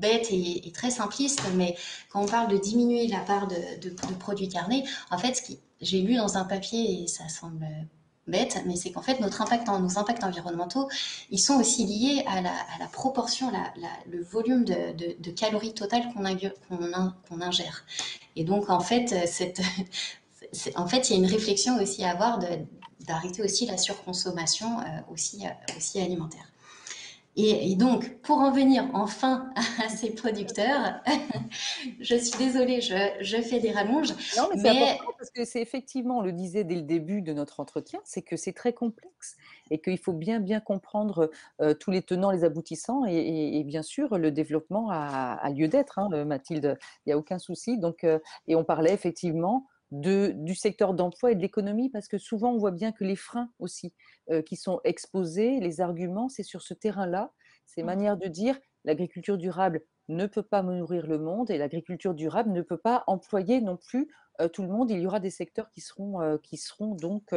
C: bête et, très simpliste, mais quand on parle de diminuer la part de, produits carnés, en fait, ce qui j'ai lu dans un papier et ça semble bête, mais c'est qu'en fait, notre impact, nos impacts environnementaux, ils sont aussi liés à la, proportion, le volume de, calories totales qu'on ingère. Et donc, (laughs) en fait, il y a une réflexion aussi à avoir d'arrêter aussi la surconsommation euh, euh, aussi alimentaire. Et, donc, pour en venir enfin (laughs) à ces producteurs, (laughs) je suis désolée, je, fais des rallonges.
B: Non, mais, c'est important parce que c'est effectivement, on le disait dès le début de notre entretien, c'est que c'est très complexe et qu'il faut bien, bien comprendre euh, tous les tenants, les aboutissants et, bien sûr, le développement a, lieu d'être, hein, Mathilde, il n'y a aucun souci. Donc, euh, et on parlait effectivement du secteur d'emploi et de l'économie, parce que souvent on voit bien que les freins aussi euh, qui sont exposés, les arguments, c'est sur ce terrain-là, ces mmh. manières de dire l'agriculture durable ne peut pas nourrir le monde et l'agriculture durable ne peut pas employer non plus euh, tout le monde. Il y aura des secteurs qui seront, euh, qui seront donc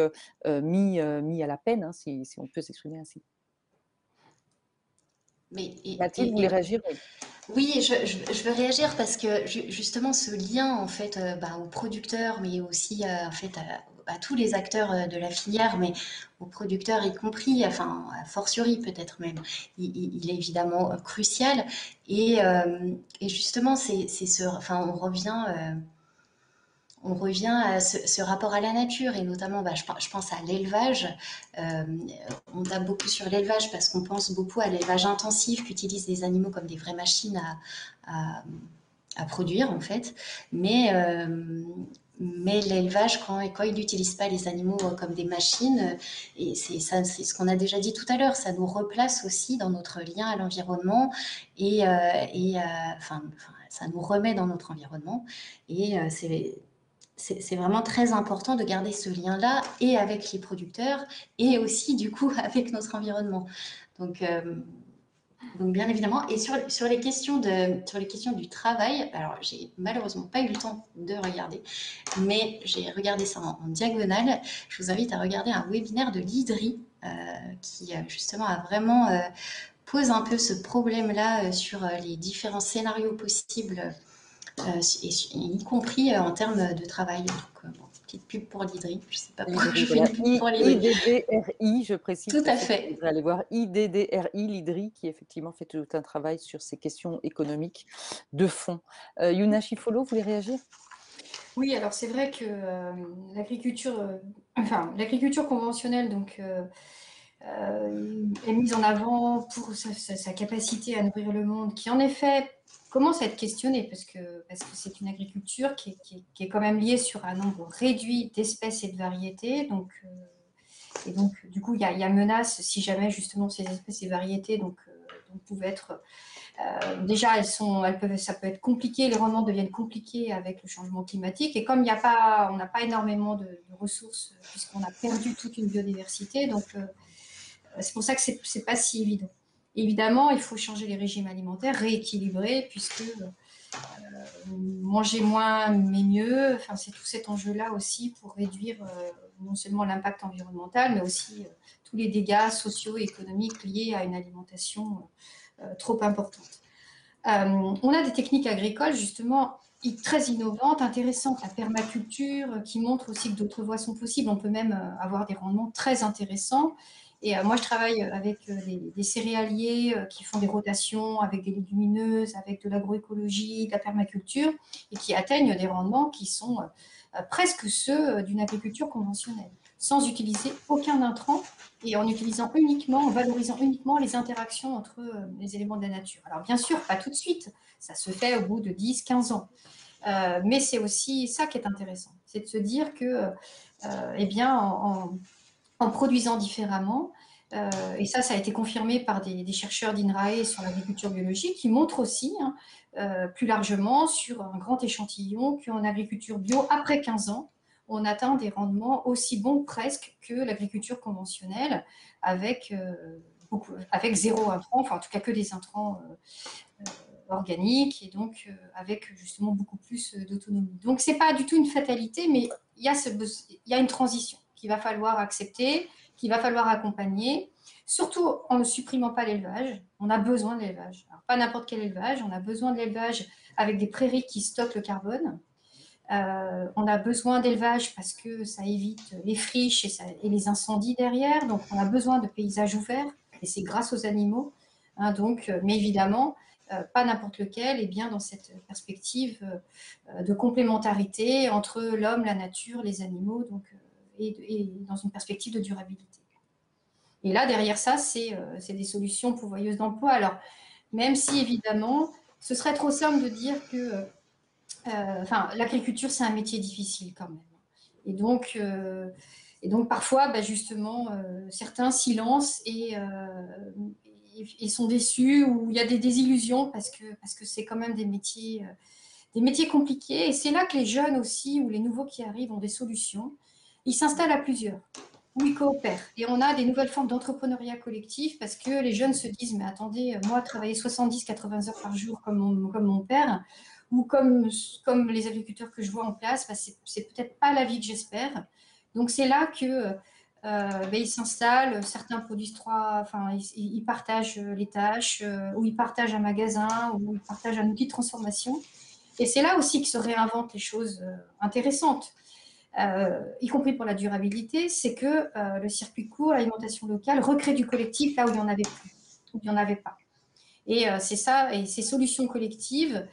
B: mis, mis à la peine, hein, si, si on peut s'exprimer ainsi.
C: Mais,
B: Mathilde, vous voulez réagir
C: Oui, je, veux réagir parce que justement ce lien en fait euh, bah, aux producteurs, mais aussi euh, en fait à, tous les acteurs euh, de la filière, mais aux producteurs y compris, enfin fortiori peut-être même, il, est évidemment crucial. Et, et justement, c'est ce, enfin on revient on revient à ce, rapport à la nature et notamment, bah, je, pense à l'élevage. Euh, on tape beaucoup sur l'élevage parce qu'on pense beaucoup à l'élevage intensif qui utilise des animaux comme des vraies machines à, produire en fait. Mais, euh, l'élevage, quand, quand il n'utilise pas les animaux comme des machines, et c'est ce qu'on a déjà dit tout à l'heure, ça nous replace aussi dans notre lien à l'environnement et, euh, ça nous remet dans notre environnement. Et c'est c'est vraiment très important de garder ce lien-là et avec les producteurs et aussi du coup (laughs) avec notre environnement. Donc, euh, bien évidemment, et sur, les questions de, sur les questions du travail, alors j'ai malheureusement pas eu le temps de regarder, mais j'ai regardé ça en, diagonale. Je vous invite à regarder un webinaire de l'IDRI euh, qui euh, justement a vraiment pose un peu ce problème-là sur les différents scénarios possibles euh, y compris euh, en termes de travail. Donc, euh, petite pub pour l'IDRI. Je ne sais pas pourquoi je fais une pub pour l'IDRI.
B: IDDRI, je précise.
C: Tout à fait.
B: Vous allez voir IDDRI, l'IDRI, qui effectivement fait tout un travail sur ces questions économiques de fond. Yuna Chifolo, vous voulez réagir?
D: Oui, alors c'est vrai que euh, l'agriculture, euh, enfin l'agriculture conventionnelle donc est mise en avant pour sa, capacité à nourrir le monde, qui en effet commence à être questionnée parce que parce que c'est une agriculture qui est, quand même liée sur un nombre réduit d'espèces et de variétés, donc et donc du coup il y a, y a, menace si jamais justement ces espèces et variétés donc, donc pouvaient être euh, déjà, elles sont, elles peuvent, ça peut être compliqué, les rendements deviennent compliqués avec le changement climatique. Et comme il a pas, on n'a pas énormément de, ressources, puisqu'on a perdu toute une biodiversité, donc euh, c'est pour ça que c'est n'est pas si évident. Évidemment, il faut changer les régimes alimentaires, rééquilibrer, puisque euh, manger moins mais mieux, c'est tout cet enjeu-là aussi pour réduire non seulement l'impact environnemental, mais aussi tous les dégâts sociaux et économiques liés à une alimentation euh, trop importante. Euh, on a des techniques agricoles justement très innovantes, intéressantes, la permaculture, euh, qui montre aussi que d'autres voies sont possibles. On peut même avoir des rendements très intéressants. Et moi, je travaille avec des, céréaliers qui font des rotations avec des légumineuses, avec de l'agroécologie, de la permaculture, et qui atteignent des rendements qui sont presque ceux d'une agriculture conventionnelle sans utiliser aucun intrant et en utilisant uniquement, en valorisant uniquement les interactions entre euh, les éléments de la nature. Alors bien sûr, pas tout de suite, ça se fait au bout de 10, 15 ans. Euh, mais c'est aussi ça qui est intéressant, c'est de se dire que, euh, eh bien, en, produisant différemment, et ça, ça a été confirmé par des, chercheurs d'INRAE sur l'agriculture biologique, qui montrent aussi, hein, plus largement, sur un grand échantillon, qu'en agriculture bio, après 15 ans, on atteint des rendements aussi bons presque que l'agriculture conventionnelle avec, euh, beaucoup, avec zéro intrant, enfin en tout cas que des intrants euh, euh, organiques et donc avec justement beaucoup plus d'autonomie. Donc c'est pas du tout une fatalité, mais ce, il y a une transition qu'il va falloir accepter, qu'il va falloir accompagner, surtout en ne supprimant pas l'élevage. On a besoin de l'élevage. Pas n'importe quel élevage, on a besoin de l'élevage avec des prairies qui stockent le carbone. Euh, on a besoin d'élevage parce que ça évite les friches et, les incendies derrière. Donc, on a besoin de paysages ouverts et c'est grâce aux animaux. Hein, donc, euh, mais évidemment, euh, pas n'importe lequel, et bien dans cette perspective de complémentarité entre l'homme, la nature, les animaux, et, dans une perspective de durabilité. Et là, derrière ça, c'est des solutions pourvoyeuses d'emploi. Alors, même si évidemment, ce serait trop simple de dire que euh, enfin, l'agriculture, c'est un métier difficile quand même. Et donc, euh, et donc parfois, bah, justement, euh, certains silencent et, et, sont déçus ou il y a des désillusions parce que parce que c'est quand même des métiers, des métiers compliqués. Et c'est là que les jeunes aussi ou les nouveaux qui arrivent ont des solutions. Ils s'installent à plusieurs ou ils coopèrent. Et on a des nouvelles formes d'entrepreneuriat collectif parce que les jeunes se disent, mais attendez, moi, travailler 70-80 heures par jour comme comme mon père, ou comme, comme les agriculteurs que je vois en place, bah, c'est peut-être pas la vie que j'espère. Donc c'est là que euh, bah, ils s'installent, certains produisent trois, enfin ils, partagent les tâches, euh, ou ils partagent un magasin, ou ils partagent un outil de transformation. Et c'est là aussi que se réinventent les choses euh, intéressantes, y compris pour la durabilité, c'est que le circuit court, l'alimentation locale, recrée du collectif là où il n'y en avait plus, où il n'y en avait pas. Et c'est ça, et ces solutions collectives,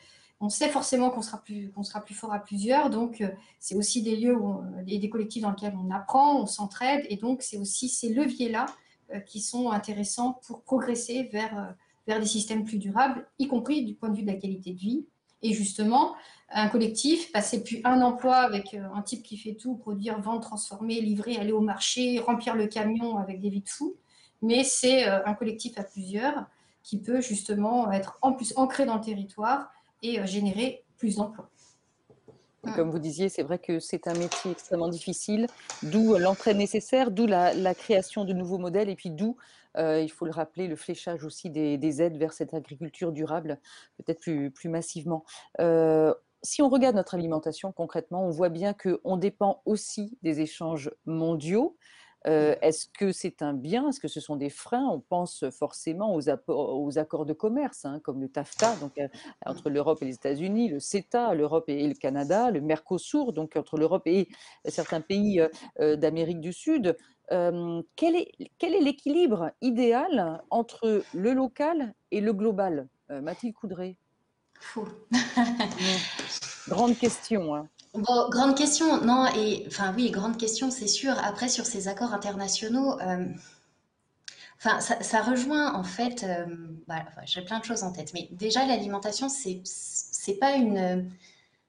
D: on sait forcément qu'on sera, plus, sera plus fort à plusieurs. Donc, euh, c'est aussi des lieux, où des collectifs dans lesquels on apprend, on s'entraide. Et donc, c'est aussi ces leviers-là euh, qui sont intéressants pour progresser vers, euh, vers des systèmes plus durables, y compris du point de vue de la qualité de vie. Et justement, un collectif, c'est plus un emploi avec un type qui fait tout, produire, vendre, transformer, livrer, aller au marché, remplir le camion avec des vides fous. Mais c'est un collectif à plusieurs qui peut justement être en plus ancré dans le territoire et euh, générer plus d'emplois.
B: Comme vous disiez, c'est vrai que c'est un métier extrêmement difficile, d'où l'entraide nécessaire, d'où la, création de nouveaux modèles, et puis d'où, euh, il faut le rappeler, le fléchage aussi des, aides vers cette agriculture durable, peut-être plus, plus massivement. Euh, si on regarde notre alimentation concrètement, on voit bien qu'on dépend aussi des échanges mondiaux. Euh, est-ce que c'est un bien? Est-ce que ce sont des freins? On pense forcément aux, aux accords de commerce, hein, comme le TAFTA, donc euh, entre l'Europe et les États-Unis, le CETA, l'Europe et, le Canada, le Mercosur, donc entre l'Europe et certains pays euh, d'Amérique du Sud. Quel est quel est l'équilibre idéal entre le local et le global Mathilde Coudray?
C: Fou. (laughs)
B: Grande question. Hein.
C: Bon, grande question, non, et enfin oui, grande question, c'est sûr. Après, sur ces accords internationaux, euh, enfin, ça, rejoint en fait, euh, bah, j'ai plein de choses en tête, mais déjà l'alimentation, c'est c'est pas une.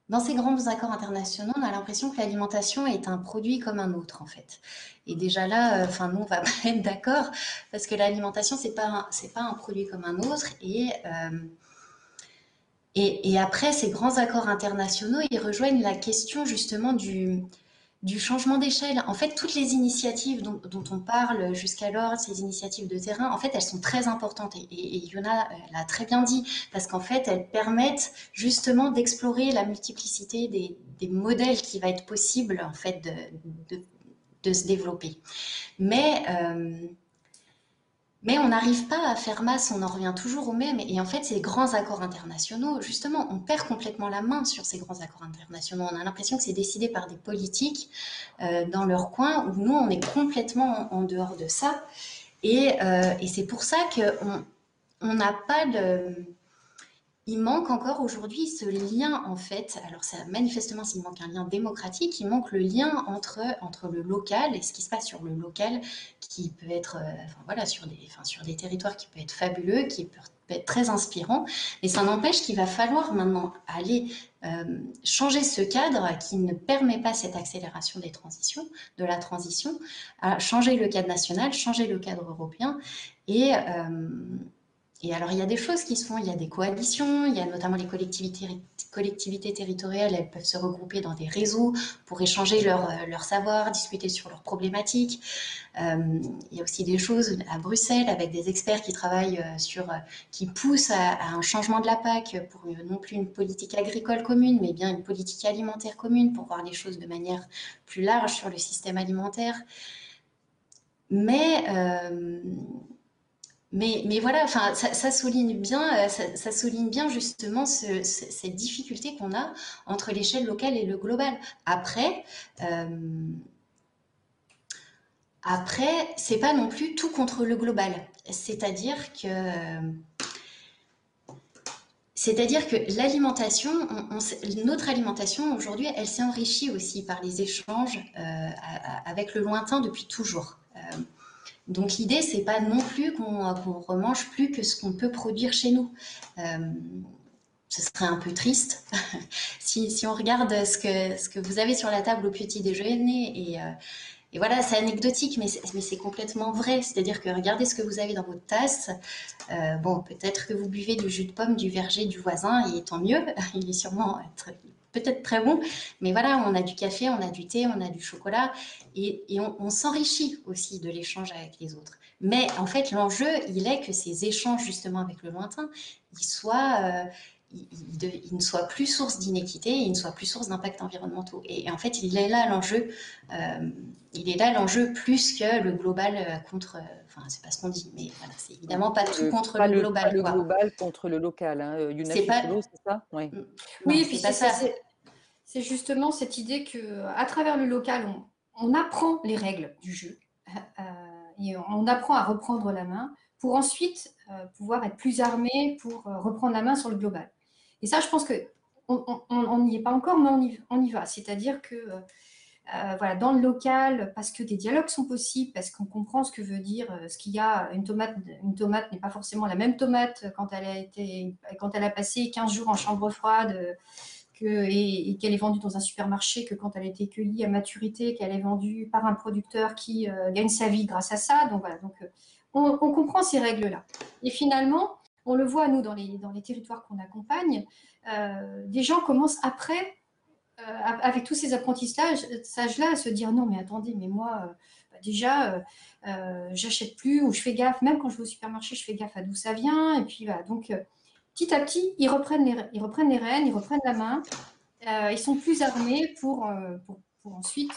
C: Dans ces grands accords internationaux, on a l'impression que l'alimentation est un produit comme un autre en fait. Et déjà là, euh, enfin nous, on va (laughs) pas être d'accord parce que l'alimentation, c'est pas c'est pas un produit comme un autre et et, après, ces grands accords internationaux, ils rejoignent la question justement du, du changement d'échelle. En fait, toutes les initiatives dont, on parle jusqu'alors, ces initiatives de terrain, en fait, elles sont très importantes. Et, et Yona l'a très bien dit, parce qu'en fait, elles permettent justement d'explorer la multiplicité des, modèles qui va être possible, en fait, de, de, de se développer. Mais... Euh, mais on n'arrive pas à faire masse, on en revient toujours au même. Et en fait, ces grands accords internationaux, justement, on perd complètement la main sur ces grands accords internationaux. On a l'impression que c'est décidé par des politiques euh, dans leur coin, où nous, on est complètement en, dehors de ça. Et, euh, et c'est pour ça qu'on n'a pas de il manque encore aujourd'hui ce lien, en fait. Alors, ça, manifestement, s'il manque un lien démocratique, il manque le lien entre, entre le local et ce qui se passe sur le local, qui peut être, euh, enfin, voilà, sur des, enfin, sur des territoires qui peut être fabuleux, qui peut, être très inspirant. Et ça n'empêche qu'il va falloir maintenant aller euh, changer ce cadre qui ne permet pas cette accélération des transitions, de la transition, à changer le cadre national, changer le cadre européen et, euh, et alors, il y a des choses qui se font, il y a des coalitions, il y a notamment les collectivités, territoriales, elles peuvent se regrouper dans des réseaux pour échanger leur, euh, leur savoir, discuter sur leurs problématiques. Euh, il y a aussi des choses à Bruxelles avec des experts qui travaillent euh, sur, qui poussent à, un changement de la PAC pour non plus une politique agricole commune, mais bien une politique alimentaire commune pour voir les choses de manière plus large sur le système alimentaire. Mais mais, voilà, ça, souligne bien, euh, ça, souligne bien justement cette difficulté qu'on a entre l'échelle locale et le global. Après, euh, après, c'est pas non plus tout contre le global. C'est-à-dire que c'est-à-dire que l'alimentation, notre alimentation aujourd'hui, elle s'est enrichie aussi par les échanges euh, avec le lointain depuis toujours. Euh, donc l'idée, c'est pas non plus qu'on remange plus que ce qu'on peut produire chez nous. Euh, ce serait un peu triste (laughs) si, on regarde ce que, vous avez sur la table au petit déjeuner et, euh, voilà, c'est anecdotique, mais c'est complètement vrai. C'est-à-dire que regardez ce que vous avez dans votre tasse. Euh, bon, peut-être que vous buvez du jus de pomme du verger du voisin, et tant mieux. (laughs) Il est sûrement peut-être très bon, mais voilà, on a du café, on a du thé, on a du chocolat, et, on, s'enrichit aussi de l'échange avec les autres. Mais en fait, l'enjeu, il est que ces échanges justement avec le lointain, ils soient, euh, ne soient plus source d'inéquité, ils ne soient plus source d'impact environnementaux. Et, en fait, il est là l'enjeu, euh, il est là l'enjeu plus que le global euh, contre. Enfin, c'est pas ce qu'on dit, mais voilà, c'est évidemment pas tout contre le, global.
B: le global contre le local. Hein.
C: c'est pas...
D: c'est ça? Oui, oui puis c'est ça c'est justement cette idée que à travers le local, on, apprend les règles du jeu euh, et on apprend à reprendre la main pour ensuite euh, pouvoir être plus armé pour euh, reprendre la main sur le global. Et ça, je pense que on n'y est pas encore, mais on y, va. C'est-à-dire que voilà, dans le local, parce que des dialogues sont possibles, parce qu'on comprend ce que veut dire, ce qu'il y a, une tomate, une tomate n'est pas forcément la même tomate quand elle a été, quand elle a passé 15 jours en chambre froide et, qu'elle est vendue dans un supermarché que quand elle a été cueillie à maturité, qu'elle est vendue par un producteur qui euh, gagne sa vie grâce à ça. Donc voilà, donc, euh, on, comprend ces règles-là. Et finalement, on le voit, nous, dans les, territoires qu'on accompagne, euh, des gens commencent après, avec tous ces apprentissages-là, à se dire non, mais attendez, mais moi, bah, déjà, j'achète plus ou je fais gaffe, même quand je vais au supermarché, je fais gaffe à d'où ça vient. Et puis voilà, donc petit à petit, ils reprennent les, ils reprennent les rênes, ils reprennent la main. Euh, ils sont plus armés pour, euh, pour, ensuite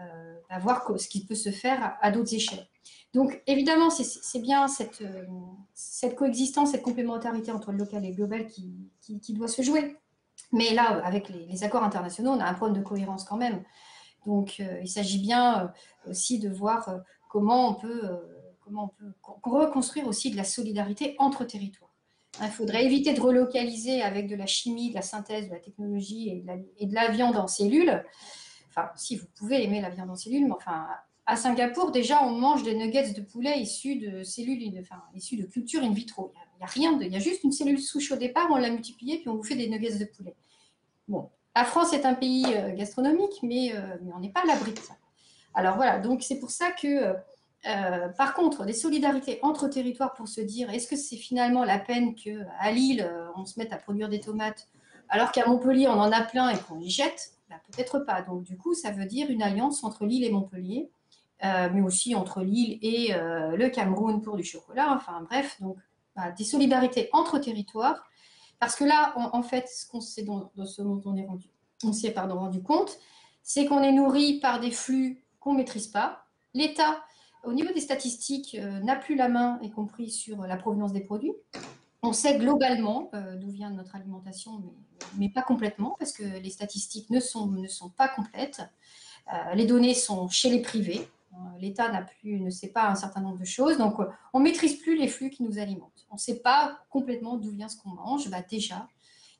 D: euh, voir ce qui peut se faire à, d'autres échelles. Donc, évidemment, c'est bien cette, cette coexistence, cette complémentarité entre le local et le global qui, qui, doit se jouer. Mais là, avec les, accords internationaux, on a un problème de cohérence quand même. Donc, il s'agit bien aussi de voir comment on peut, comment on peut reconstruire aussi de la solidarité entre territoires. Il faudrait éviter de relocaliser avec de la chimie, de la synthèse, de la technologie et de la, viande en cellule. Enfin, si vous pouvez aimer la viande en cellule, mais enfin, à Singapour, déjà, on mange des nuggets de poulet issus de cellules, enfin, issus de cultures in vitro. Il n'y a, rien, de, il y a juste une cellule souche au départ, on l'a multipliée, puis on vous fait des nuggets de poulet. Bon, la France est un pays euh, gastronomique, mais, euh, mais on n'est pas à l'abri de ça. Alors voilà, donc c'est pour ça que, euh, par contre, des solidarités entre territoires pour se dire, est-ce que c'est finalement la peine qu'à Lille, on se mette à produire des tomates, alors qu'à Montpellier, on en a plein et qu'on y jette? Bah, Peut-être pas. Donc du coup, ça veut dire une alliance entre Lille et Montpellier, mais aussi entre Lille et le Cameroun pour du chocolat. Enfin bref, donc bah, des solidarités entre territoires parce que là, en fait, ce, qu'on sait dans, ce on est rendu, on s'y est pardon, rendu compte, c'est qu'on est nourri par des flux qu'on maîtrise pas. L'État, au niveau des statistiques, euh, n'a plus la main, y compris sur la provenance des produits. On sait globalement euh, d'où vient notre alimentation, mais, pas complètement, parce que les statistiques ne sont, pas complètes. Euh, les données sont chez les privés. L'État n'a plus, ne sait pas un certain nombre de choses. Donc, on maîtrise plus les flux qui nous alimentent. On ne sait pas complètement d'où vient ce qu'on mange. Bah, déjà,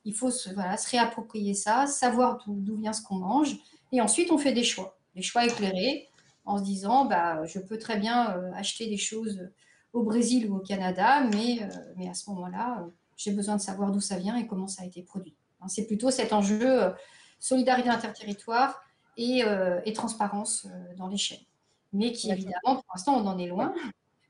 D: il faut se, se réapproprier ça, savoir d'où vient ce qu'on mange. Et ensuite, on fait des choix. Des choix éclairés en se disant, bah, je peux très bien euh, acheter des choses au Brésil ou au Canada, mais, euh, mais à ce moment-là, euh, j'ai besoin de savoir d'où ça vient et comment ça a été produit. Hein, c'est plutôt cet enjeu solidarité interterritoire et, et transparence dans les chaînes mais qui évidemment, pour l'instant, on en est loin.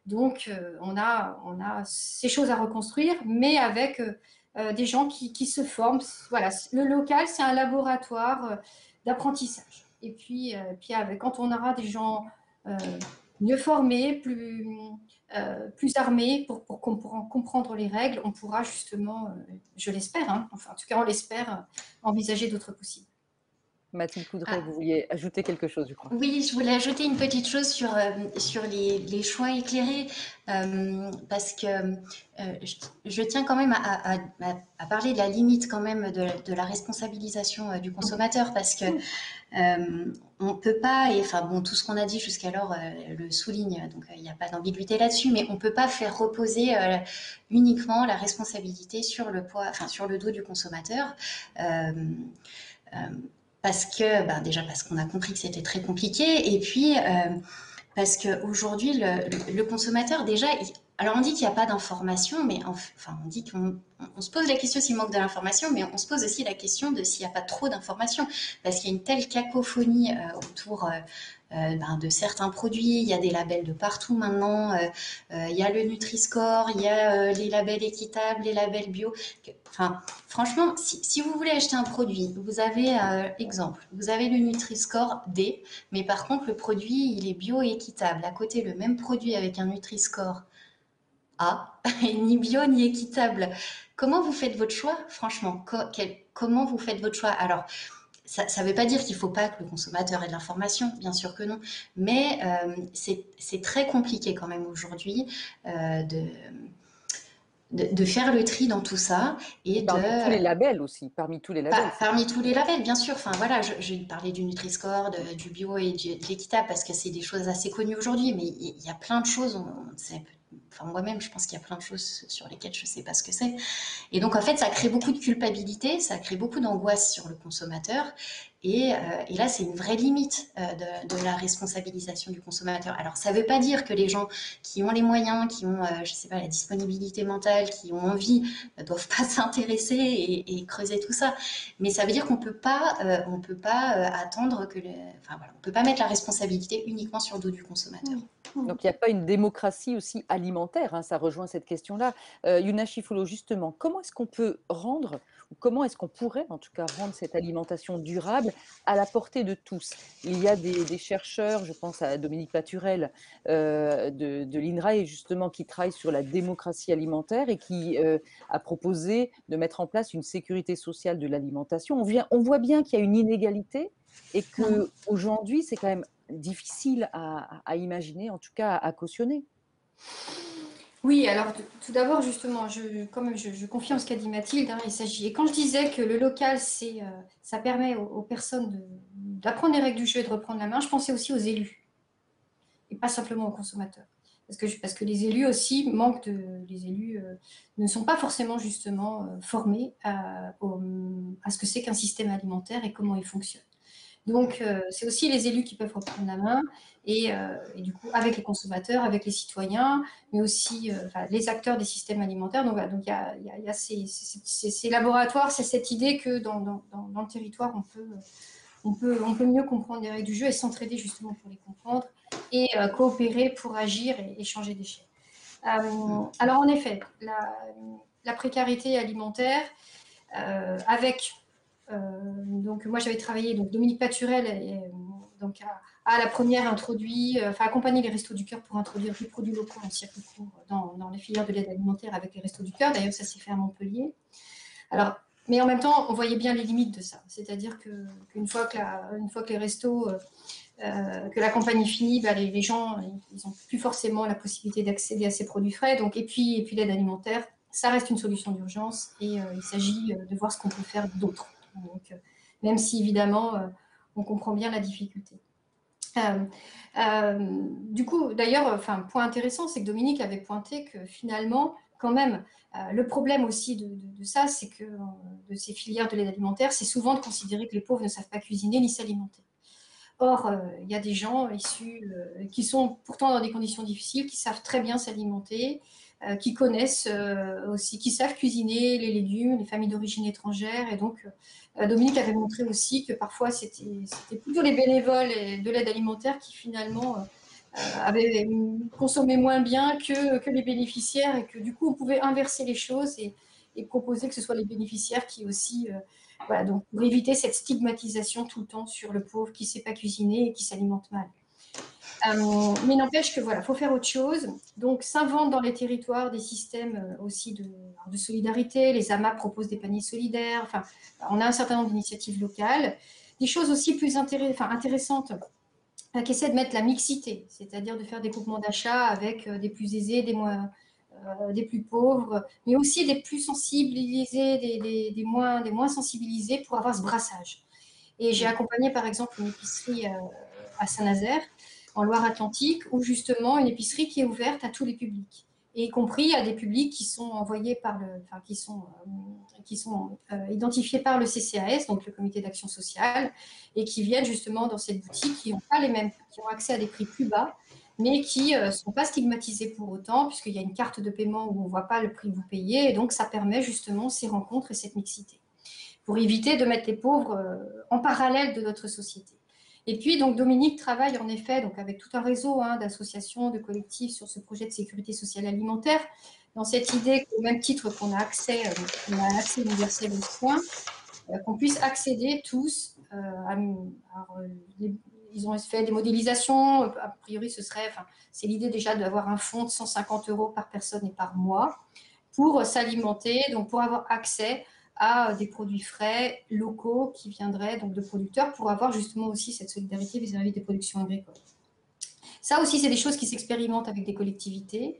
D: Donc, euh, on, a, on a ces choses à reconstruire, mais avec euh, euh, des gens qui, qui, se forment. Voilà, le local, c'est un laboratoire d'apprentissage. Et puis, puis avec, quand on aura des gens mieux formés, plus, plus armés pour, pour, comprendre les règles, on pourra justement, je l'espère, hein, enfin, en tout cas, on l'espère, envisager d'autres possibles.
B: Mathilde Coudray, ah. vous vouliez ajouter quelque chose, je crois.
C: Oui, je voulais ajouter une petite chose sur, euh, sur les, choix éclairés, euh, parce que euh, je, tiens quand même à, parler de la limite quand même de, la responsabilisation du consommateur, parce que on peut pas, et enfin bon, tout ce qu'on a dit jusqu'alors le souligne, donc il n'y a pas d'ambiguïté là-dessus, mais on peut pas faire reposer uniquement la responsabilité sur le poids, enfin sur le dos du consommateur parce que, ben déjà parce qu'on a compris que c'était très compliqué, et puis euh, parce qu'aujourd'hui, le, le, consommateur, déjà, alors on dit qu'il n'y a pas d'information, mais enfin on dit qu'on on se pose la question s'il manque de l'information, mais on se pose aussi la question de s'il n'y a pas trop d'informations, parce qu'il y a une telle cacophonie euh, autour euh, ben, de certains produits. Il y a des labels de partout maintenant. Euh, euh, il y a le Nutri-Score, il y a les labels équitables, les labels bio. Enfin, franchement, si, vous voulez acheter un produit, vous avez, exemple, vous avez le Nutri-Score D, mais par contre, le produit, il est bio et équitable. À côté, le même produit avec un Nutri-Score A, (laughs) ni bio ni équitable. Comment vous faites votre choix Franchement, comment vous faites votre choix? Alors, ça ne veut pas dire qu'il ne faut pas que le consommateur ait de l'information, bien sûr que non, mais euh, c'est très compliqué quand même aujourd'hui euh, de, de, faire le tri dans tout ça
B: et parmi de tous les labels aussi, parmi tous les labels.
C: parmi tous les labels, bien sûr. Enfin voilà, je, je parlais du Nutri-Score, du bio et de l'équitable parce que c'est des choses assez connues aujourd'hui, mais il y, a plein de choses. On, enfin moi-même, je pense qu'il y a plein de choses sur lesquelles je ne sais pas ce que c'est. Et donc, en fait, ça crée beaucoup de culpabilité, ça crée beaucoup d'angoisse sur le consommateur. Et, euh, et là, c'est une vraie limite euh, de, de, la responsabilisation du consommateur. Alors, ça ne veut pas dire que les gens qui ont les moyens, qui ont, euh, je sais pas, la disponibilité mentale, qui ont envie, ne doivent pas (laughs) s'intéresser et, et, creuser tout ça. Mais ça veut dire qu'on peut pas, on peut pas attendre que, le, enfin voilà, on peut pas mettre la responsabilité uniquement sur le dos du consommateur.
B: Donc, il n'y a pas une démocratie aussi alimentaire. Hein, ça rejoint cette question-là. Yuna Chifolo, justement, comment est-ce qu'on peut rendre comment est-ce qu'on pourrait en tout cas rendre cette alimentation durable à la portée de tous? Il y a des, chercheurs, je pense à Dominique Paturel euh, de, de l'INRAE justement, qui travaille sur la démocratie alimentaire et qui euh, a proposé de mettre en place une sécurité sociale de l'alimentation. On, on voit bien qu'il y a une inégalité et qu'aujourd'hui, c'est quand même difficile à, à, imaginer, en tout cas à cautionner.
D: Oui, alors tout d'abord, justement, je, comme je, confirme ce qu'a dit Mathilde, hein, il s'agit. Et quand je disais que le local, euh, ça permet aux, personnes d'apprendre les règles du jeu et de reprendre la main, je pensais aussi aux élus et pas simplement aux consommateurs. parce que, les élus aussi manquent de. Les élus euh, ne sont pas forcément justement euh, formés à, ce que c'est qu'un système alimentaire et comment il fonctionne. Donc, euh, c'est aussi les élus qui peuvent reprendre la main et, et, du coup, avec les consommateurs, avec les citoyens, mais aussi les acteurs des systèmes alimentaires. Donc, donc il y a, y a ces, ces, ces, laboratoires, c'est cette idée que dans, dans, dans, le territoire, on peut, on, peut, on peut mieux comprendre les règles du jeu et s'entraider justement pour les comprendre et euh, coopérer pour agir et, changer d'échelle. Euh, alors en effet, la, précarité alimentaire, euh, avec donc moi j'avais travaillé donc Dominique Paturel et, donc à, la première introduit, enfin accompagné les restos du cœur pour introduire des produits locaux en circuit court dans, dans, les filières de l'aide alimentaire avec les restos du cœur. D'ailleurs ça s'est fait à Montpellier. Alors mais en même temps, on voyait bien les limites de ça. C'est-à-dire qu'une fois, que fois que les restos euh, que la compagnie finit, bah, les, gens, ils n'ont plus forcément la possibilité d'accéder à ces produits frais. Donc, et puis, et puis l'aide alimentaire, ça reste une solution d'urgence et euh, il s'agit euh, de voir ce qu'on peut faire d'autre. Même si évidemment, on comprend bien la difficulté. du coup, d'ailleurs, enfin, point intéressant, c'est que Dominique avait pointé que finalement, quand même, le problème aussi de, de ça, c'est que de ces filières de l'aide alimentaire, c'est souvent de considérer que les pauvres ne savent pas cuisiner ni s'alimenter. Or, euh, il y a des gens issus euh, qui sont pourtant dans des conditions difficiles, qui savent très bien s'alimenter, euh, qui connaissent aussi, qui savent cuisiner les légumes, les familles d'origine étrangère. Et donc, Dominique avait montré aussi que parfois, c'était plutôt les bénévoles de l'aide alimentaire qui finalement avaient consommé moins bien que, les bénéficiaires et que du coup, on pouvait inverser les choses et, et proposer que ce soit les bénéficiaires qui aussi voilà, donc pour éviter cette stigmatisation tout le temps sur le pauvre qui ne sait pas cuisiner et qui s'alimente mal. Euh, mais n'empêche que voilà, faut faire autre chose. Donc, s'inventent dans les territoires des systèmes euh, aussi de, de, solidarité. Les AMA proposent des paniers solidaires. Enfin, on a un certain nombre d'initiatives locales. Des choses aussi plus enfin, intéressantes euh, qui essaient de mettre la mixité, c'est-à-dire de faire des groupements d'achat avec des plus aisés, des moins, euh, des plus pauvres, mais aussi des plus sensibilisés, des, moins, des moins sensibilisés pour avoir ce brassage. Et j'ai accompagné par exemple une épicerie euh, à Saint-Nazaire, en Loire-Atlantique, où justement une épicerie qui est ouverte à tous les publics, y compris à des publics qui sont envoyés par le, enfin, qui sont, euh, qui sont identifiés par le CCAS, donc le Comité d'action sociale, et qui viennent justement dans cette boutique, qui ont pas les mêmes, qui ont accès à des prix plus bas, mais qui ne euh, sont pas stigmatisés pour autant, puisqu'il y a une carte de paiement où on ne voit pas le prix que vous payez, et donc ça permet justement ces rencontres et cette mixité, pour éviter de mettre les pauvres euh, en parallèle de notre société. Et puis, donc, Dominique travaille en effet donc, avec tout un réseau hein, d'associations, de collectifs sur ce projet de sécurité sociale alimentaire, dans cette idée qu'au même titre qu'on a accès, euh, a accès universel aux soins, qu'on puisse accéder tous à, ils ont fait des modélisations. A priori, ce serait, c'est l'idée déjà d'avoir un fonds de 150 euros par personne et par mois pour s'alimenter, donc pour avoir accès à des produits frais locaux qui viendraient donc de producteurs pour avoir justement aussi cette solidarité vis-à-vis des productions agricoles. Ça aussi, c'est des choses qui s'expérimentent avec des collectivités.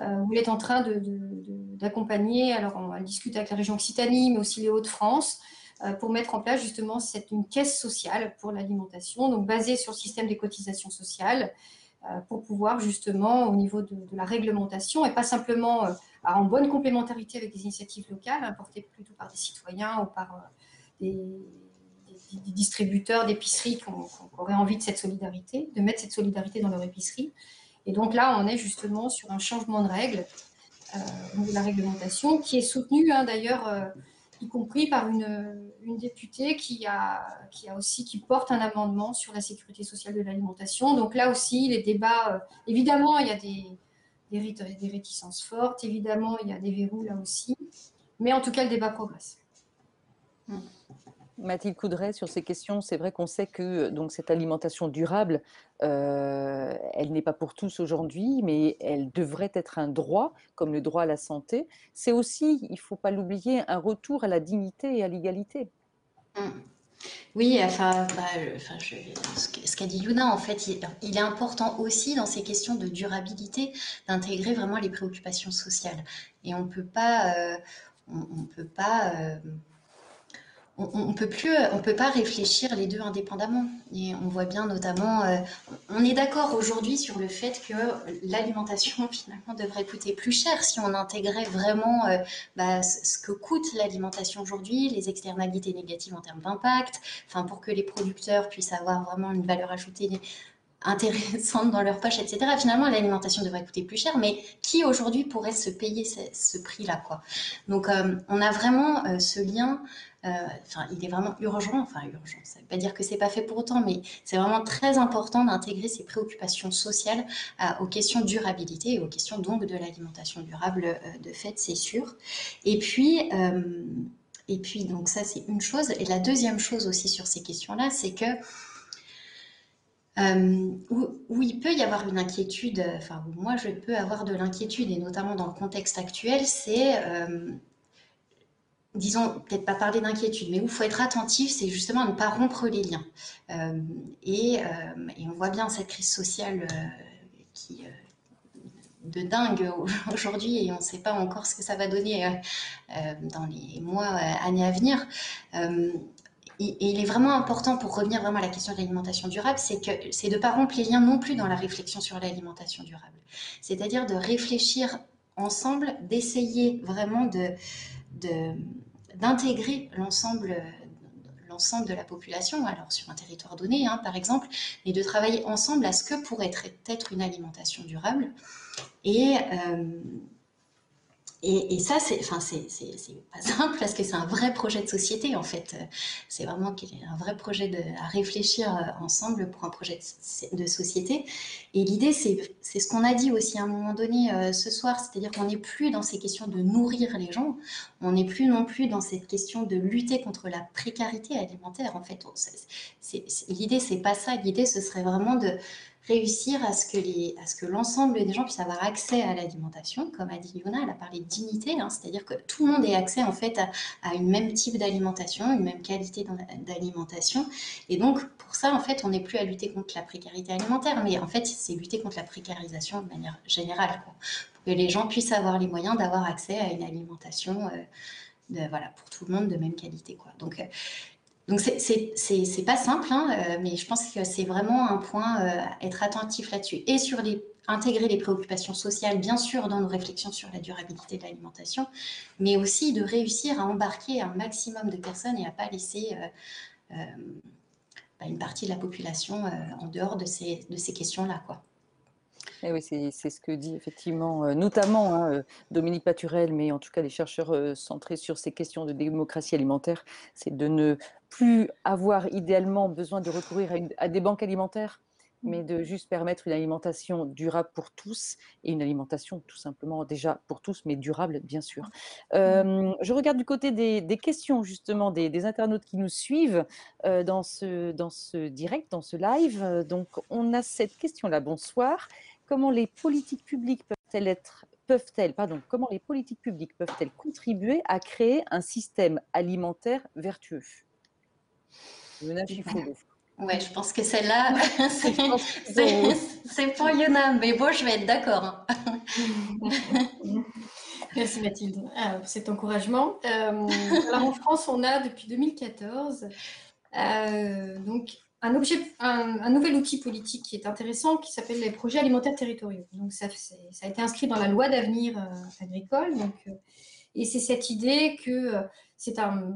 D: Euh, êtes en train d'accompagner, alors on discute avec la région Occitanie, mais aussi les Hauts-de-France, euh, pour mettre en place justement une caisse sociale pour l'alimentation, donc basée sur le système des cotisations sociales, pour pouvoir justement au niveau de, la réglementation et pas simplement euh, en bonne complémentarité avec des initiatives locales importées plutôt par des citoyens ou par des, distributeurs d'épiceries qui, auraient envie de cette solidarité, de mettre cette solidarité dans leur épicerie. Et donc là, on est justement sur un changement de règles de la réglementation qui est soutenu hein, d'ailleurs y compris par une, députée qui, a, qui, a aussi, qui porte un amendement sur la sécurité sociale de l'alimentation. Donc là aussi, les débats, euh, évidemment, il y a des, des, réticences fortes, évidemment, il y a des verrous là aussi, mais en tout cas, le débat progresse.
B: Mm. Mathilde Coudray, sur ces questions, c'est vrai qu'on sait que donc, cette alimentation durable, euh, elle n'est pas pour tous aujourd'hui, mais elle devrait être un droit, comme le droit à la santé. C'est aussi, il ne faut pas l'oublier, un retour à la dignité et à l'égalité.
C: Mmh. Oui, enfin, bah, ce qu'a dit Yuna, en fait, il, est important aussi dans ces questions de durabilité d'intégrer vraiment les préoccupations sociales. Et on ne peut pas, euh, on, peut pas euh, on ne peut plus, on peut pas réfléchir les deux indépendamment. Et on voit bien notamment, euh, on est d'accord aujourd'hui sur le fait que l'alimentation (laughs) finalement devrait coûter plus cher si on intégrait vraiment euh, bah, ce que coûte l'alimentation aujourd'hui, les externalités négatives en termes d'impact, enfin pour que les producteurs puissent avoir vraiment une valeur ajoutée intéressante dans leur poche, etc. Finalement, l'alimentation devrait coûter plus cher, mais qui aujourd'hui pourrait se payer ce, prix-là, quoi? Donc, euh, on a vraiment ce lien euh, enfin, il est vraiment urgent, enfin urgent, ça ne veut pas dire que c'est pas fait pour autant, mais c'est vraiment très important d'intégrer ces préoccupations sociales aux questions durabilité et aux questions donc de l'alimentation durable euh, de fait, c'est sûr. Et puis, euh, et puis donc ça c'est une chose. Et la deuxième chose aussi sur ces questions-là, c'est que où, il peut y avoir une inquiétude, enfin où moi je peux avoir de l'inquiétude, et notamment dans le contexte actuel, c'est disons, peut-être pas parler d'inquiétude, mais où il faut être attentif, c'est justement ne pas rompre les liens. Euh, et, euh, on voit bien cette crise sociale euh, qui de dingue (laughs) aujourd'hui et on ne sait pas encore ce que ça va donner dans les mois, années à venir. Et, il est vraiment important pour revenir vraiment à la question de l'alimentation durable, c'est de ne pas rompre les liens non plus dans la réflexion sur l'alimentation durable. C'est-à-dire de réfléchir ensemble, d'essayer vraiment d'intégrer l'ensemble l'ensemble de la population, alors sur un territoire donné, hein, par exemple, et de travailler ensemble à ce que pourrait être une alimentation durable. Et, euh, et, ça, c'est, pas (laughs) simple parce que c'est un vrai projet de société en fait. C'est vraiment un vrai projet à réfléchir euh, ensemble pour un projet de, société. Et l'idée, c'est, ce qu'on a dit aussi à un moment donné euh, ce soir, c'est-à-dire qu'on n'est plus dans ces questions de nourrir les gens, on n'est plus non plus dans cette question de lutter contre la précarité alimentaire. En fait, l'idée, c'est pas ça. L'idée, ce serait vraiment de réussir à ce que, les, à ce que l'ensemble des gens puissent avoir accès à l'alimentation. Comme a dit Yona, elle a parlé de dignité, hein, c'est-à-dire que tout le monde ait accès en fait à, à une même type d'alimentation, une même qualité d'alimentation. Et donc, pour ça, en fait, on n'est plus à lutter contre la précarité alimentaire, mais en fait, c'est lutter contre la précarisation de manière générale, pour que les gens puissent avoir les moyens d'avoir accès à une alimentation. Euh, de, voilà, pour tout le monde de même qualité. Quoi. Donc, euh, donc c'est pas simple, hein, euh, mais je pense que c'est vraiment un point euh, être attentif là-dessus et sur intégrer les préoccupations sociales, bien sûr, dans nos réflexions sur la durabilité de l'alimentation, mais aussi de réussir à embarquer un maximum de personnes et à pas laisser euh, bah, une partie de la population en dehors de ces, de ces questions-là, quoi.
B: Eh oui, c'est ce que dit effectivement, euh, notamment hein, euh, Dominique Paturel, mais en tout cas les chercheurs euh, centrés sur ces questions de démocratie alimentaire, c'est de ne plus avoir idéalement besoin de recourir à, des banques alimentaires, mais de juste permettre une alimentation durable pour tous et une alimentation tout simplement déjà pour tous, mais durable bien sûr. je regarde du côté des, questions justement des, des, internautes qui nous suivent dans, ce, dans ce direct, dans ce live. Donc on a cette question-là. Bonsoir comment les politiques publiques peuvent-elles être peuvent-elles, pardon, comment les politiques publiques peuvent-elles contribuer à créer un système alimentaire vertueux?
C: Ouais, je pense que celle-là, (laughs) c'est pour Yona, mais bon, je vais être d'accord. (laughs)
D: Merci Mathilde pour cet encouragement. Euh, alors en France, on a depuis 2014 euh, donc un, objet, un, nouvel outil politique qui est intéressant qui s'appelle les projets alimentaires territoriaux. Donc ça, ça, a été inscrit dans la loi d'avenir euh, agricole. Donc, euh, et c'est cette idée que euh, c'est un,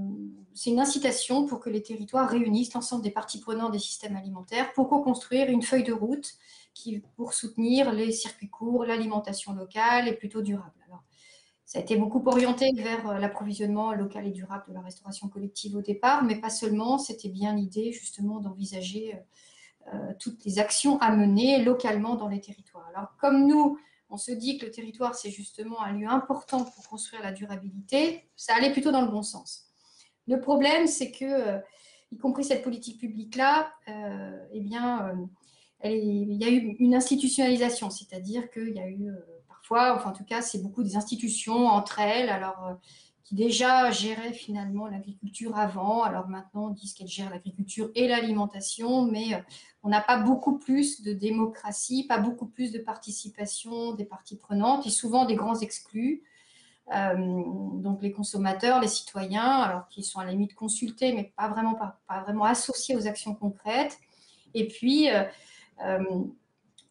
D: une incitation pour que les territoires réunissent l'ensemble des parties prenantes des systèmes alimentaires pour co-construire une feuille de route qui, pour soutenir les circuits courts, l'alimentation locale et plutôt durable. Alors, ça a été beaucoup orienté vers euh, l'approvisionnement local et durable de la restauration collective au départ, mais pas seulement. C'était bien l'idée justement d'envisager euh, euh, toutes les actions à mener localement dans les territoires. Alors comme nous, on se dit que le territoire, c'est justement un lieu important pour construire la durabilité, ça allait plutôt dans le bon sens. Le problème, c'est que, y compris cette politique publique-là, eh bien, il y a eu une institutionnalisation, c'est-à-dire qu'il y a eu enfin en tout cas, c'est beaucoup des institutions entre elles, alors euh, déjà géraient finalement l'agriculture avant. Alors maintenant, on dit qu'elles gèrent l'agriculture et l'alimentation, mais euh, on n'a pas beaucoup plus de démocratie, pas beaucoup plus de participation des parties prenantes et souvent des grands exclus. donc les consommateurs, les citoyens, alors qui sont à la limite consultés, mais pas vraiment, pas, vraiment associés aux actions concrètes. Et puis,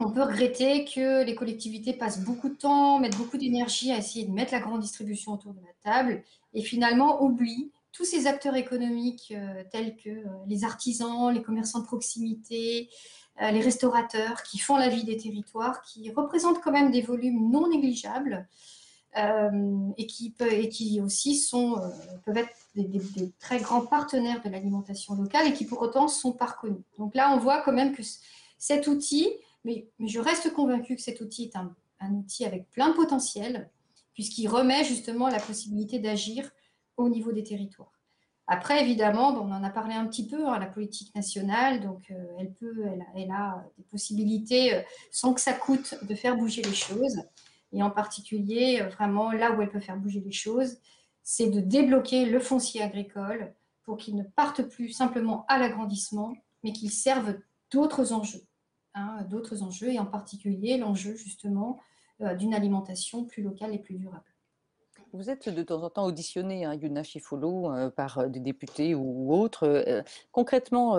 D: on peut regretter que les collectivités passent beaucoup de temps, mettent beaucoup d'énergie à essayer de mettre la grande distribution autour de la table et finalement oublient tous ces acteurs économiques euh, tels que euh, les artisans, les commerçants de proximité, euh, les restaurateurs qui font la vie des territoires, qui représentent quand même des volumes non négligeables et, qui et, qui, aussi sont, peuvent être des, très grands partenaires de l'alimentation locale et qui pour autant sont pas reconnus. Donc là, on voit quand même que cet outil, mais, je reste convaincue que cet outil est un, outil avec plein potentiel, puisqu'il remet justement la possibilité d'agir au niveau des territoires. Après, évidemment, on en a parlé un petit peu, hein, la politique nationale, donc euh, elle peut, elle, a des possibilités euh, sans que ça coûte de faire bouger les choses. Et en particulier, euh, vraiment, là où elle peut faire bouger les choses, c'est de débloquer le foncier agricole pour qu'il ne parte plus simplement à l'agrandissement, mais qu'il serve d'autres enjeux. Hein, d'autres enjeux, et en particulier l'enjeu justement euh, d'une alimentation plus locale et plus durable.
B: Vous êtes de temps en temps auditionné, hein, Yuna Chifolo, euh, par euh, des députés ou, autres. concrètement,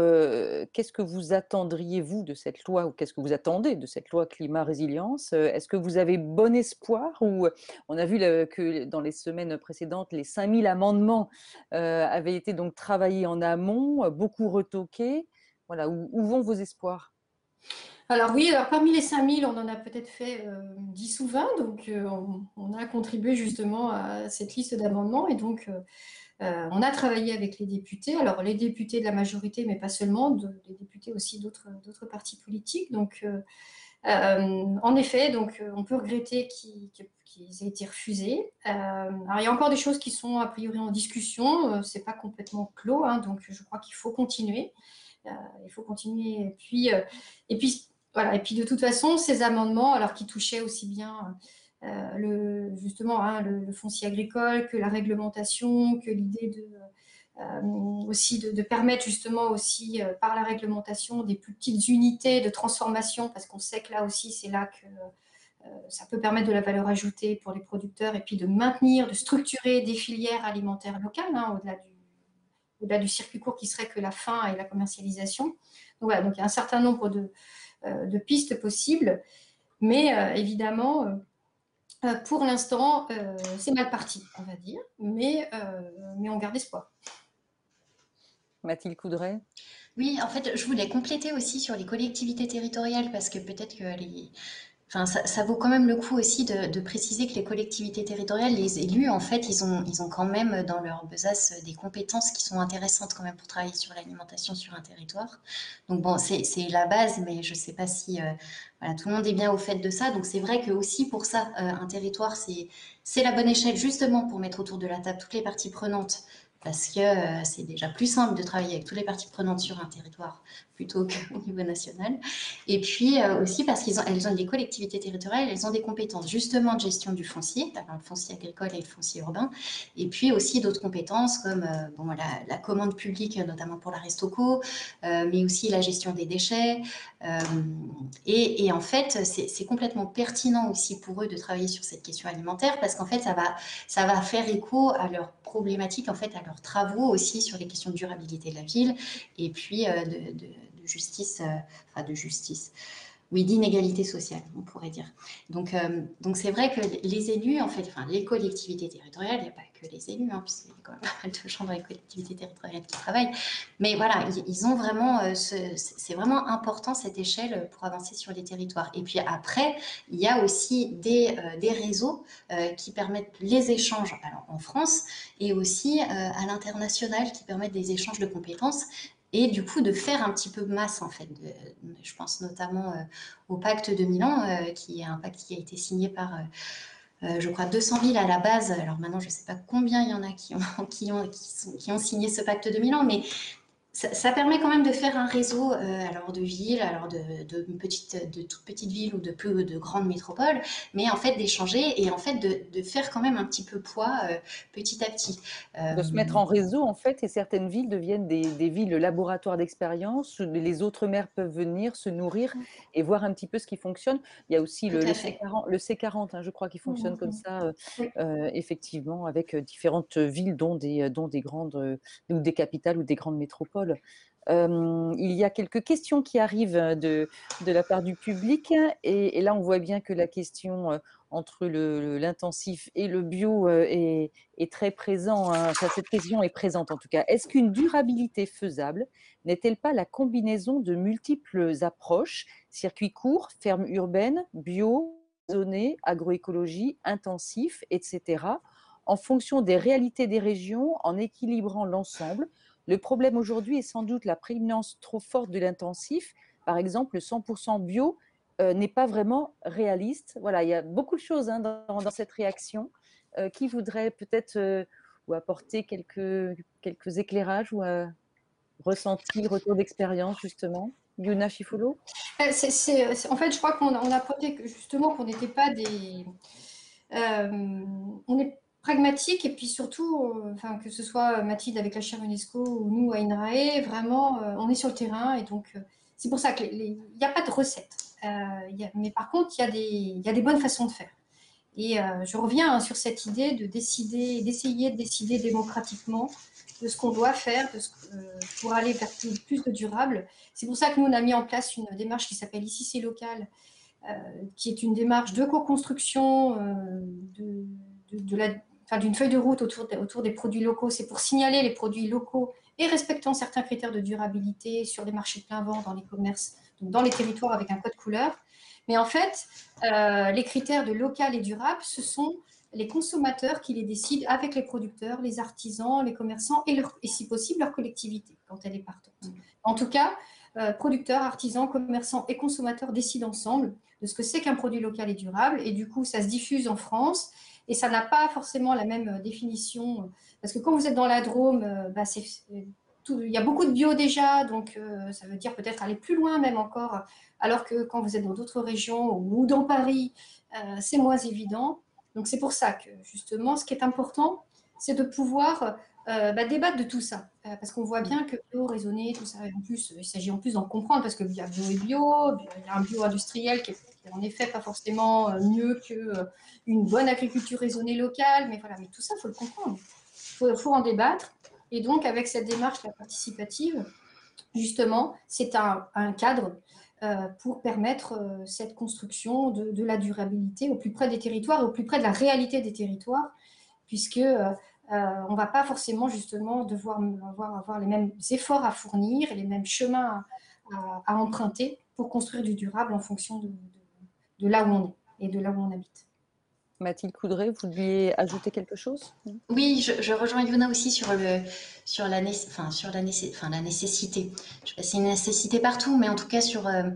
B: qu'est-ce que vous attendriez, vous, de cette loi, ou qu'est-ce que vous attendez de cette loi climat-résilience? Est-ce que vous avez bon espoir ou On a vu que dans les semaines précédentes, les 5000 amendements avaient été donc travaillés en amont, beaucoup retoqués? Voilà, où vont vos espoirs?
D: Alors oui, alors parmi les 5000, on en a peut-être fait 10 euh, ou 20, donc euh, on, a contribué justement à cette liste d'amendements et donc euh, on a travaillé avec les députés, alors les députés de la majorité, mais pas seulement, des députés aussi d'autres partis politiques. Donc en effet, donc on peut regretter qu'ils aient été refusés. alors il y a encore des choses qui sont a priori en discussion, c'est pas complètement clos, hein, donc je crois qu'il faut continuer. il faut continuer. Et puis voilà. Et puis de toute façon, ces amendements, alors qui touchaient aussi bien euh, le, justement hein, le, foncier agricole que la réglementation, que l'idée de euh, aussi de, permettre justement aussi euh, par la réglementation des plus petites unités de transformation, parce qu'on sait que là aussi c'est là que ça peut permettre de la valeur ajoutée pour les producteurs et puis de maintenir, de structurer des filières alimentaires locales hein, au-delà du, au du circuit court qui serait que la fin et la commercialisation. Donc voilà, donc il y a un certain nombre de, de pistes possibles. Mais euh, évidemment, euh, pour l'instant, c'est mal parti, on va dire, mais, mais on garde espoir.
B: Mathilde Coudray?
C: Oui, en fait, je voulais compléter aussi sur les collectivités territoriales parce que peut-être que les, ça, vaut quand même le coup aussi de, préciser que les collectivités territoriales, les élus, en fait, ils ont, ils ont quand même dans leur besace des compétences qui sont intéressantes quand même pour travailler sur l'alimentation sur un territoire. Donc bon, c'est la base, mais je ne sais pas si euh, voilà, tout le monde est bien au fait de ça. Donc c'est vrai que aussi pour ça, euh, un territoire, c'est la bonne échelle justement pour mettre autour de la table toutes les parties prenantes parce que euh, c'est déjà plus simple de travailler avec toutes les parties prenantes sur un territoire plutôt qu'au (laughs) niveau national. Et puis euh, aussi parce qu'elles ont, des collectivités territoriales, elles ont des compétences justement de gestion du foncier, le foncier agricole et le foncier urbain, et puis aussi d'autres compétences comme euh, bon, la, commande publique, notamment pour la Restoco, mais aussi la gestion des déchets. Et, en fait, c'est complètement pertinent aussi pour eux de travailler sur cette question alimentaire parce qu'en fait, ça va, ça va faire écho à leurs problématiques, en fait, à leurs travaux aussi sur les questions de durabilité de la ville et puis euh, de, justice, euh, enfin de justice, oui, d'inégalité sociale, on pourrait dire. Donc, euh, donc c'est vrai que les élus, en fait, enfin, les collectivités territoriales, il n'y a pas que les élus, hein, puisqu'il y a quand même pas mal de chambres et collectivités territoriales qui travaillent, mais voilà, ils, ont vraiment, euh, c'est vraiment important cette échelle pour avancer sur les territoires. Et puis après, il y a aussi des, euh, des réseaux qui permettent les échanges alors, en France et aussi à l'international qui permettent des échanges de compétences et du coup de faire un petit peu masse en fait. je pense notamment euh, au pacte de Milan, euh, qui est un pacte qui a été signé par, euh, je crois, 200 000 à la base. Alors maintenant, je ne sais pas combien il y en a qui ont, (laughs) qui ont, qui, ont signé ce pacte de Milan, mais ça, permet quand même de faire un réseau euh, alors de villes, alors de, de, petites, de toutes petites villes ou de plus de grandes métropoles, mais en fait d'échanger et en fait de, de, faire quand même un petit peu poids euh, petit à petit.
B: Euh, de se mettre en réseau en fait et certaines villes deviennent des, des villes laboratoires d'expérience où les autres maires peuvent venir se nourrir et voir un petit peu ce qui fonctionne. Il y a aussi le, le, C40, le C40 hein, je crois, qui fonctionne comme ça, effectivement, avec différentes villes dont des, dont des grandes ou des capitales ou des grandes métropoles il y a quelques questions qui arrivent de, de la part du public et, là on voit bien que la question entre l'intensif et le bio est, très présente. Hein. cette question est présente en tout cas. Est-ce qu'une durabilité faisable n'est-elle pas la combinaison de multiples approches, circuits courts, fermes urbaines, bio, zonées, agroécologie, intensif, etc., en fonction des réalités des régions, en équilibrant l'ensemble le problème aujourd'hui est sans doute la prégnance trop forte de l'intensif. Par exemple, le 100% bio euh, n'est pas vraiment réaliste. Voilà, il y a beaucoup de choses hein, dans, cette réaction euh, qui voudraient peut-être euh, ou apporter quelques, quelques éclairages ou ressentir, retour d'expérience justement. Yuna Chifolo
D: En fait, je crois qu'on a, justement qu'on n'était pas des. Pragmatique et puis surtout, euh, que ce soit Mathilde avec la chaire UNESCO ou nous à INRAE, vraiment, euh, on est sur le terrain et donc euh, c'est pour ça qu'il n'y a pas de recette. mais par contre, il y, y a des bonnes façons de faire. Et je reviens hein, sur cette idée de décider, d'essayer de décider démocratiquement de ce qu'on doit faire de ce, pour aller vers plus, de durable. C'est pour ça que nous, on a mis en place une démarche qui s'appelle Ici, c'est local, qui est une démarche de co-construction de, de, la, d'une feuille de route autour, des produits locaux, c'est pour signaler les produits locaux et respectant certains critères de durabilité sur les marchés de plein vent, dans les commerces, donc dans les territoires avec un code couleur. Mais en fait, euh, les critères de local et durable, ce sont les consommateurs qui les décident avec les producteurs, les artisans, les commerçants et si possible leur collectivité quand elle est partante. En tout cas, euh, producteurs, artisans, commerçants et consommateurs décident ensemble de ce que c'est qu'un produit local et durable. Et du coup, ça se diffuse en France et ça n'a pas forcément la même euh, définition. Parce que quand vous êtes dans la Drôme, euh, bah, il y a beaucoup de bio déjà, donc euh, ça veut dire peut-être aller plus loin même encore, alors que quand vous êtes dans d'autres régions ou dans Paris, c'est moins évident. Donc c'est pour ça que justement, ce qui est important, c'est de pouvoir bah, débattre de tout ça. Parce qu'on voit bien que bio, raisonner, tout ça, en plus, il s'agit en plus d'en comprendre, parce que y a bio et bio, il y a un bio industriel qui est en effet pas forcément euh, mieux qu'une euh, bonne agriculture raisonnée locale, mais voilà, mais tout ça, il faut le comprendre. Il faut, en débattre. Et donc, avec cette démarche participative, justement, c'est un, cadre euh, pour permettre cette construction de, la durabilité au plus près des territoires au plus près de la réalité des territoires, puisque on ne va pas forcément justement devoir avoir, avoir, les mêmes efforts à fournir et les mêmes chemins à, emprunter pour construire du durable en fonction de, de là où on est et de là où on habite.
B: Mathilde Coudray, vous vouliez ajouter quelque chose?
C: Oui, je, rejoins Yuna aussi sur, le, sur, la, enfin, sur la, enfin, la nécessité. C'est une nécessité partout, mais en tout cas sur, euh,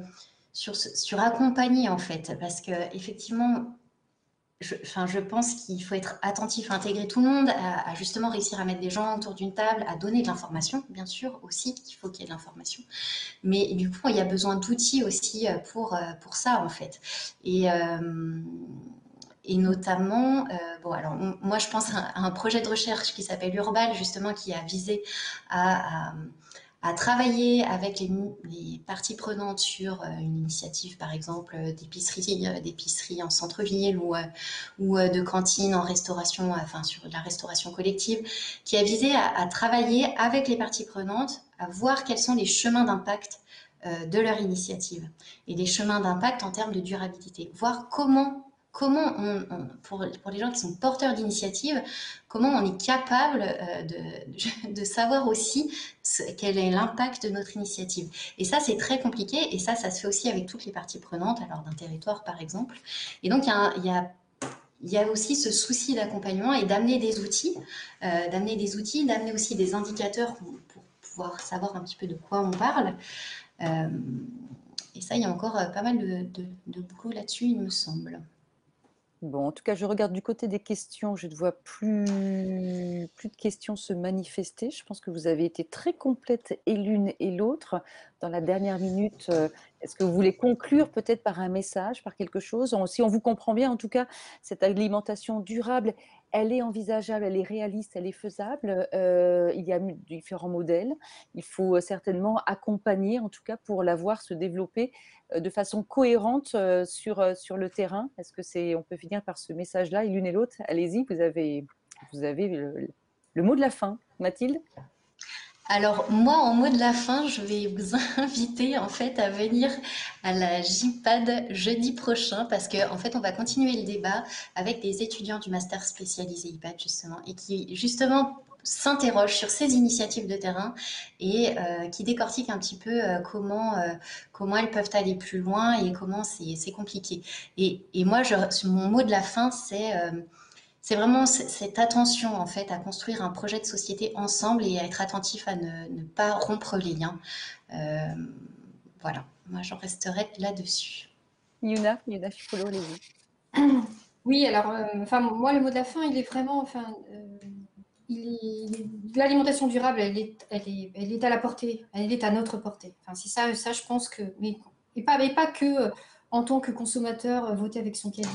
C: sur, sur accompagner en fait. Parce que effectivement, je, je pense qu'il faut être attentif, à intégrer tout le monde, à, justement réussir à mettre des gens autour d'une table, à donner de l'information, bien sûr, aussi, il faut qu'il y ait de l'information. Mais du coup, il y a besoin d'outils aussi euh, pour, euh, pour ça, en fait. Et, euh, notamment, bon, alors, moi, je pense à un projet de recherche qui s'appelle Urbal, justement, qui a visé à travailler avec les, parties prenantes sur euh, une initiative, par exemple, euh, d'épicerie, euh, d'épicerie en centre-ville ou, ou de cantine en restauration, enfin sur la restauration collective, qui a visé à, travailler avec les parties prenantes, à voir quels sont les chemins d'impact de leur initiative et les chemins d'impact en termes de durabilité, voir comment comment pour, les gens qui sont porteurs d'initiatives, comment on est capable euh, de, (laughs) savoir aussi quel est l'impact de notre initiative. Et ça, c'est très compliqué, et ça, ça se fait aussi avec toutes les parties prenantes, alors d'un territoire par exemple. Et donc, il y a, aussi ce souci d'accompagnement et d'amener des outils, euh, d'amener des outils, d'amener aussi des indicateurs pour, pouvoir savoir un petit peu de quoi on parle. Euh, et ça, il y a encore pas mal de boulot là-dessus, il me semble.
B: Bon, en tout cas, je regarde du côté des questions. Je ne vois plus, plus de questions se manifester. Je pense que vous avez été très complètes et l'une et l'autre. Dans la dernière minute, euh, est-ce que vous voulez conclure peut-être par un message, par quelque chose? Si on vous comprend bien, en tout cas, cette alimentation durable, elle est envisageable, elle est réaliste, elle est faisable. Euh, il y a différents modèles. Il faut certainement accompagner, en tout cas, pour la voir se développer euh, de façon cohérente euh, sur, sur le terrain. Est-ce que c'est, on peut finir par ce message-là, l'une et l'autre? Allez-y, vous avez, vous avez le mot de la fin, Mathilde?
C: Alors moi, en mot de la fin, je vais vous (laughs) inviter en fait à venir à la JPAD jeudi prochain parce que en fait, on va continuer le débat avec des étudiants du master spécialisé IPAD justement et qui justement s'interrogent sur ces initiatives de terrain et euh, qui décortiquent un petit peu euh, comment, euh, comment elles peuvent aller plus loin et comment c'est compliqué. Et, et moi, je, mon mot de la fin, c'est c'est vraiment cette attention en fait à construire un projet de société ensemble et à être attentif à ne, pas rompre les liens. Euh, voilà, moi j'en resterai là-dessus.
B: Yuna, Yuna les (clears throat)
D: Oui, alors, euh, enfin, moi le mot de la fin, il est vraiment, enfin, euh, l'alimentation durable, elle est, elle, est, elle est à la portée, elle est à notre portée. Enfin, c'est ça, ça, je pense que, mais, et pas, mais pas que en tant que consommateur, voter avec son caddie.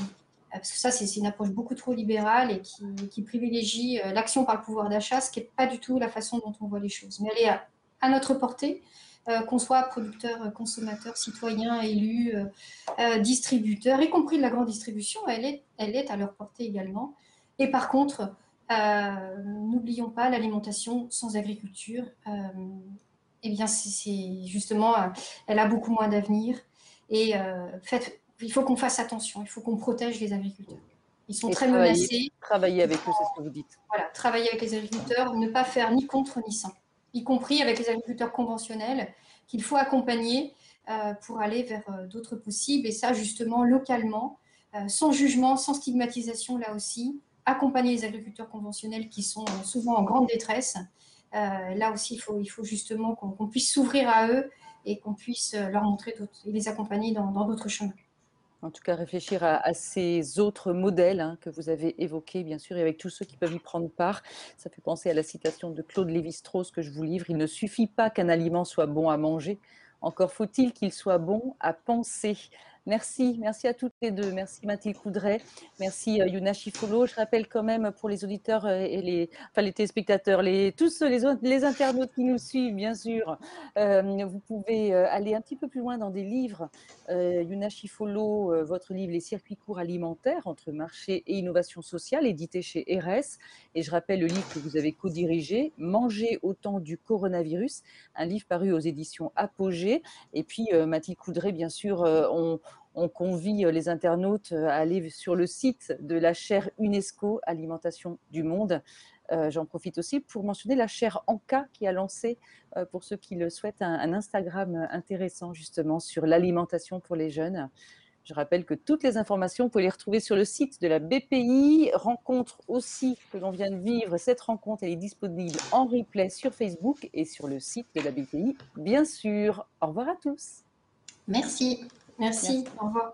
D: Euh, parce que ça, c'est une approche beaucoup trop libérale et qui, privilégie euh, l'action par le pouvoir d'achat, ce qui n'est pas du tout la façon dont on voit les choses. Mais elle est à, notre portée, euh, qu'on soit producteur, consommateur, citoyen, élu, distributeur, y compris de la grande distribution, elle est, elle est à leur portée également. Et par contre, n'oublions pas l'alimentation sans agriculture. eh bien, c'est justement, elle a beaucoup moins d'avenir. Et faites, il faut qu'on fasse attention, il faut qu'on protège les agriculteurs. Ils sont très menacés.
B: Travailler avec eux, c'est ce que vous dites.
D: Voilà, travailler avec les agriculteurs, ne pas faire ni contre ni sans, y compris avec les agriculteurs conventionnels qu'il faut accompagner euh, pour aller vers euh, d'autres possibles. Et ça, justement, localement, euh, sans jugement, sans stigmatisation, là aussi, accompagner les agriculteurs conventionnels qui sont souvent en grande détresse. là aussi, il faut, il faut justement qu'on puisse s'ouvrir à eux et qu'on puisse leur montrer et les accompagner dans d'autres chemins
B: en tout cas réfléchir à, ces autres modèles hein, que vous avez évoqués, bien sûr, et avec tous ceux qui peuvent y prendre part. Ça fait penser à la citation de Claude Lévi-Strauss que je vous livre. Il ne suffit pas qu'un aliment soit bon à manger, encore faut-il qu'il soit bon à penser. Merci, merci à toutes les deux. Merci Mathilde Coudray, merci euh, Yuna Chifolo. Je rappelle quand même pour les auditeurs euh, et les, enfin les téléspectateurs, les, tous les, les internautes qui nous suivent, bien sûr, euh, vous pouvez aller un petit peu plus loin dans des livres. Yuna Chifolo, votre livre Les circuits courts alimentaires entre marché et innovation sociale, édité chez RS. Et je rappelle le livre que vous avez co-dirigé, Manger au temps du coronavirus, un livre paru aux éditions Apogée. Et puis Mathilde Coudray, bien sûr, on on convie euh, les internautes euh, à aller sur le site de la chaire UNESCO Alimentation du Monde. Euh, j'en profite aussi pour mentionner la chaire Anka qui a lancé, pour ceux qui le souhaitent, un, Instagram intéressant justement sur l'alimentation pour les jeunes. Je rappelle que toutes les informations, vous pouvez les retrouver sur le site de la BPI. Rencontre aussi que l'on vient de vivre. Cette rencontre, elle est disponible en replay sur Facebook et sur le site de la BPI, bien sûr. Au revoir à tous.
C: Merci.
D: Merci. Au revoir.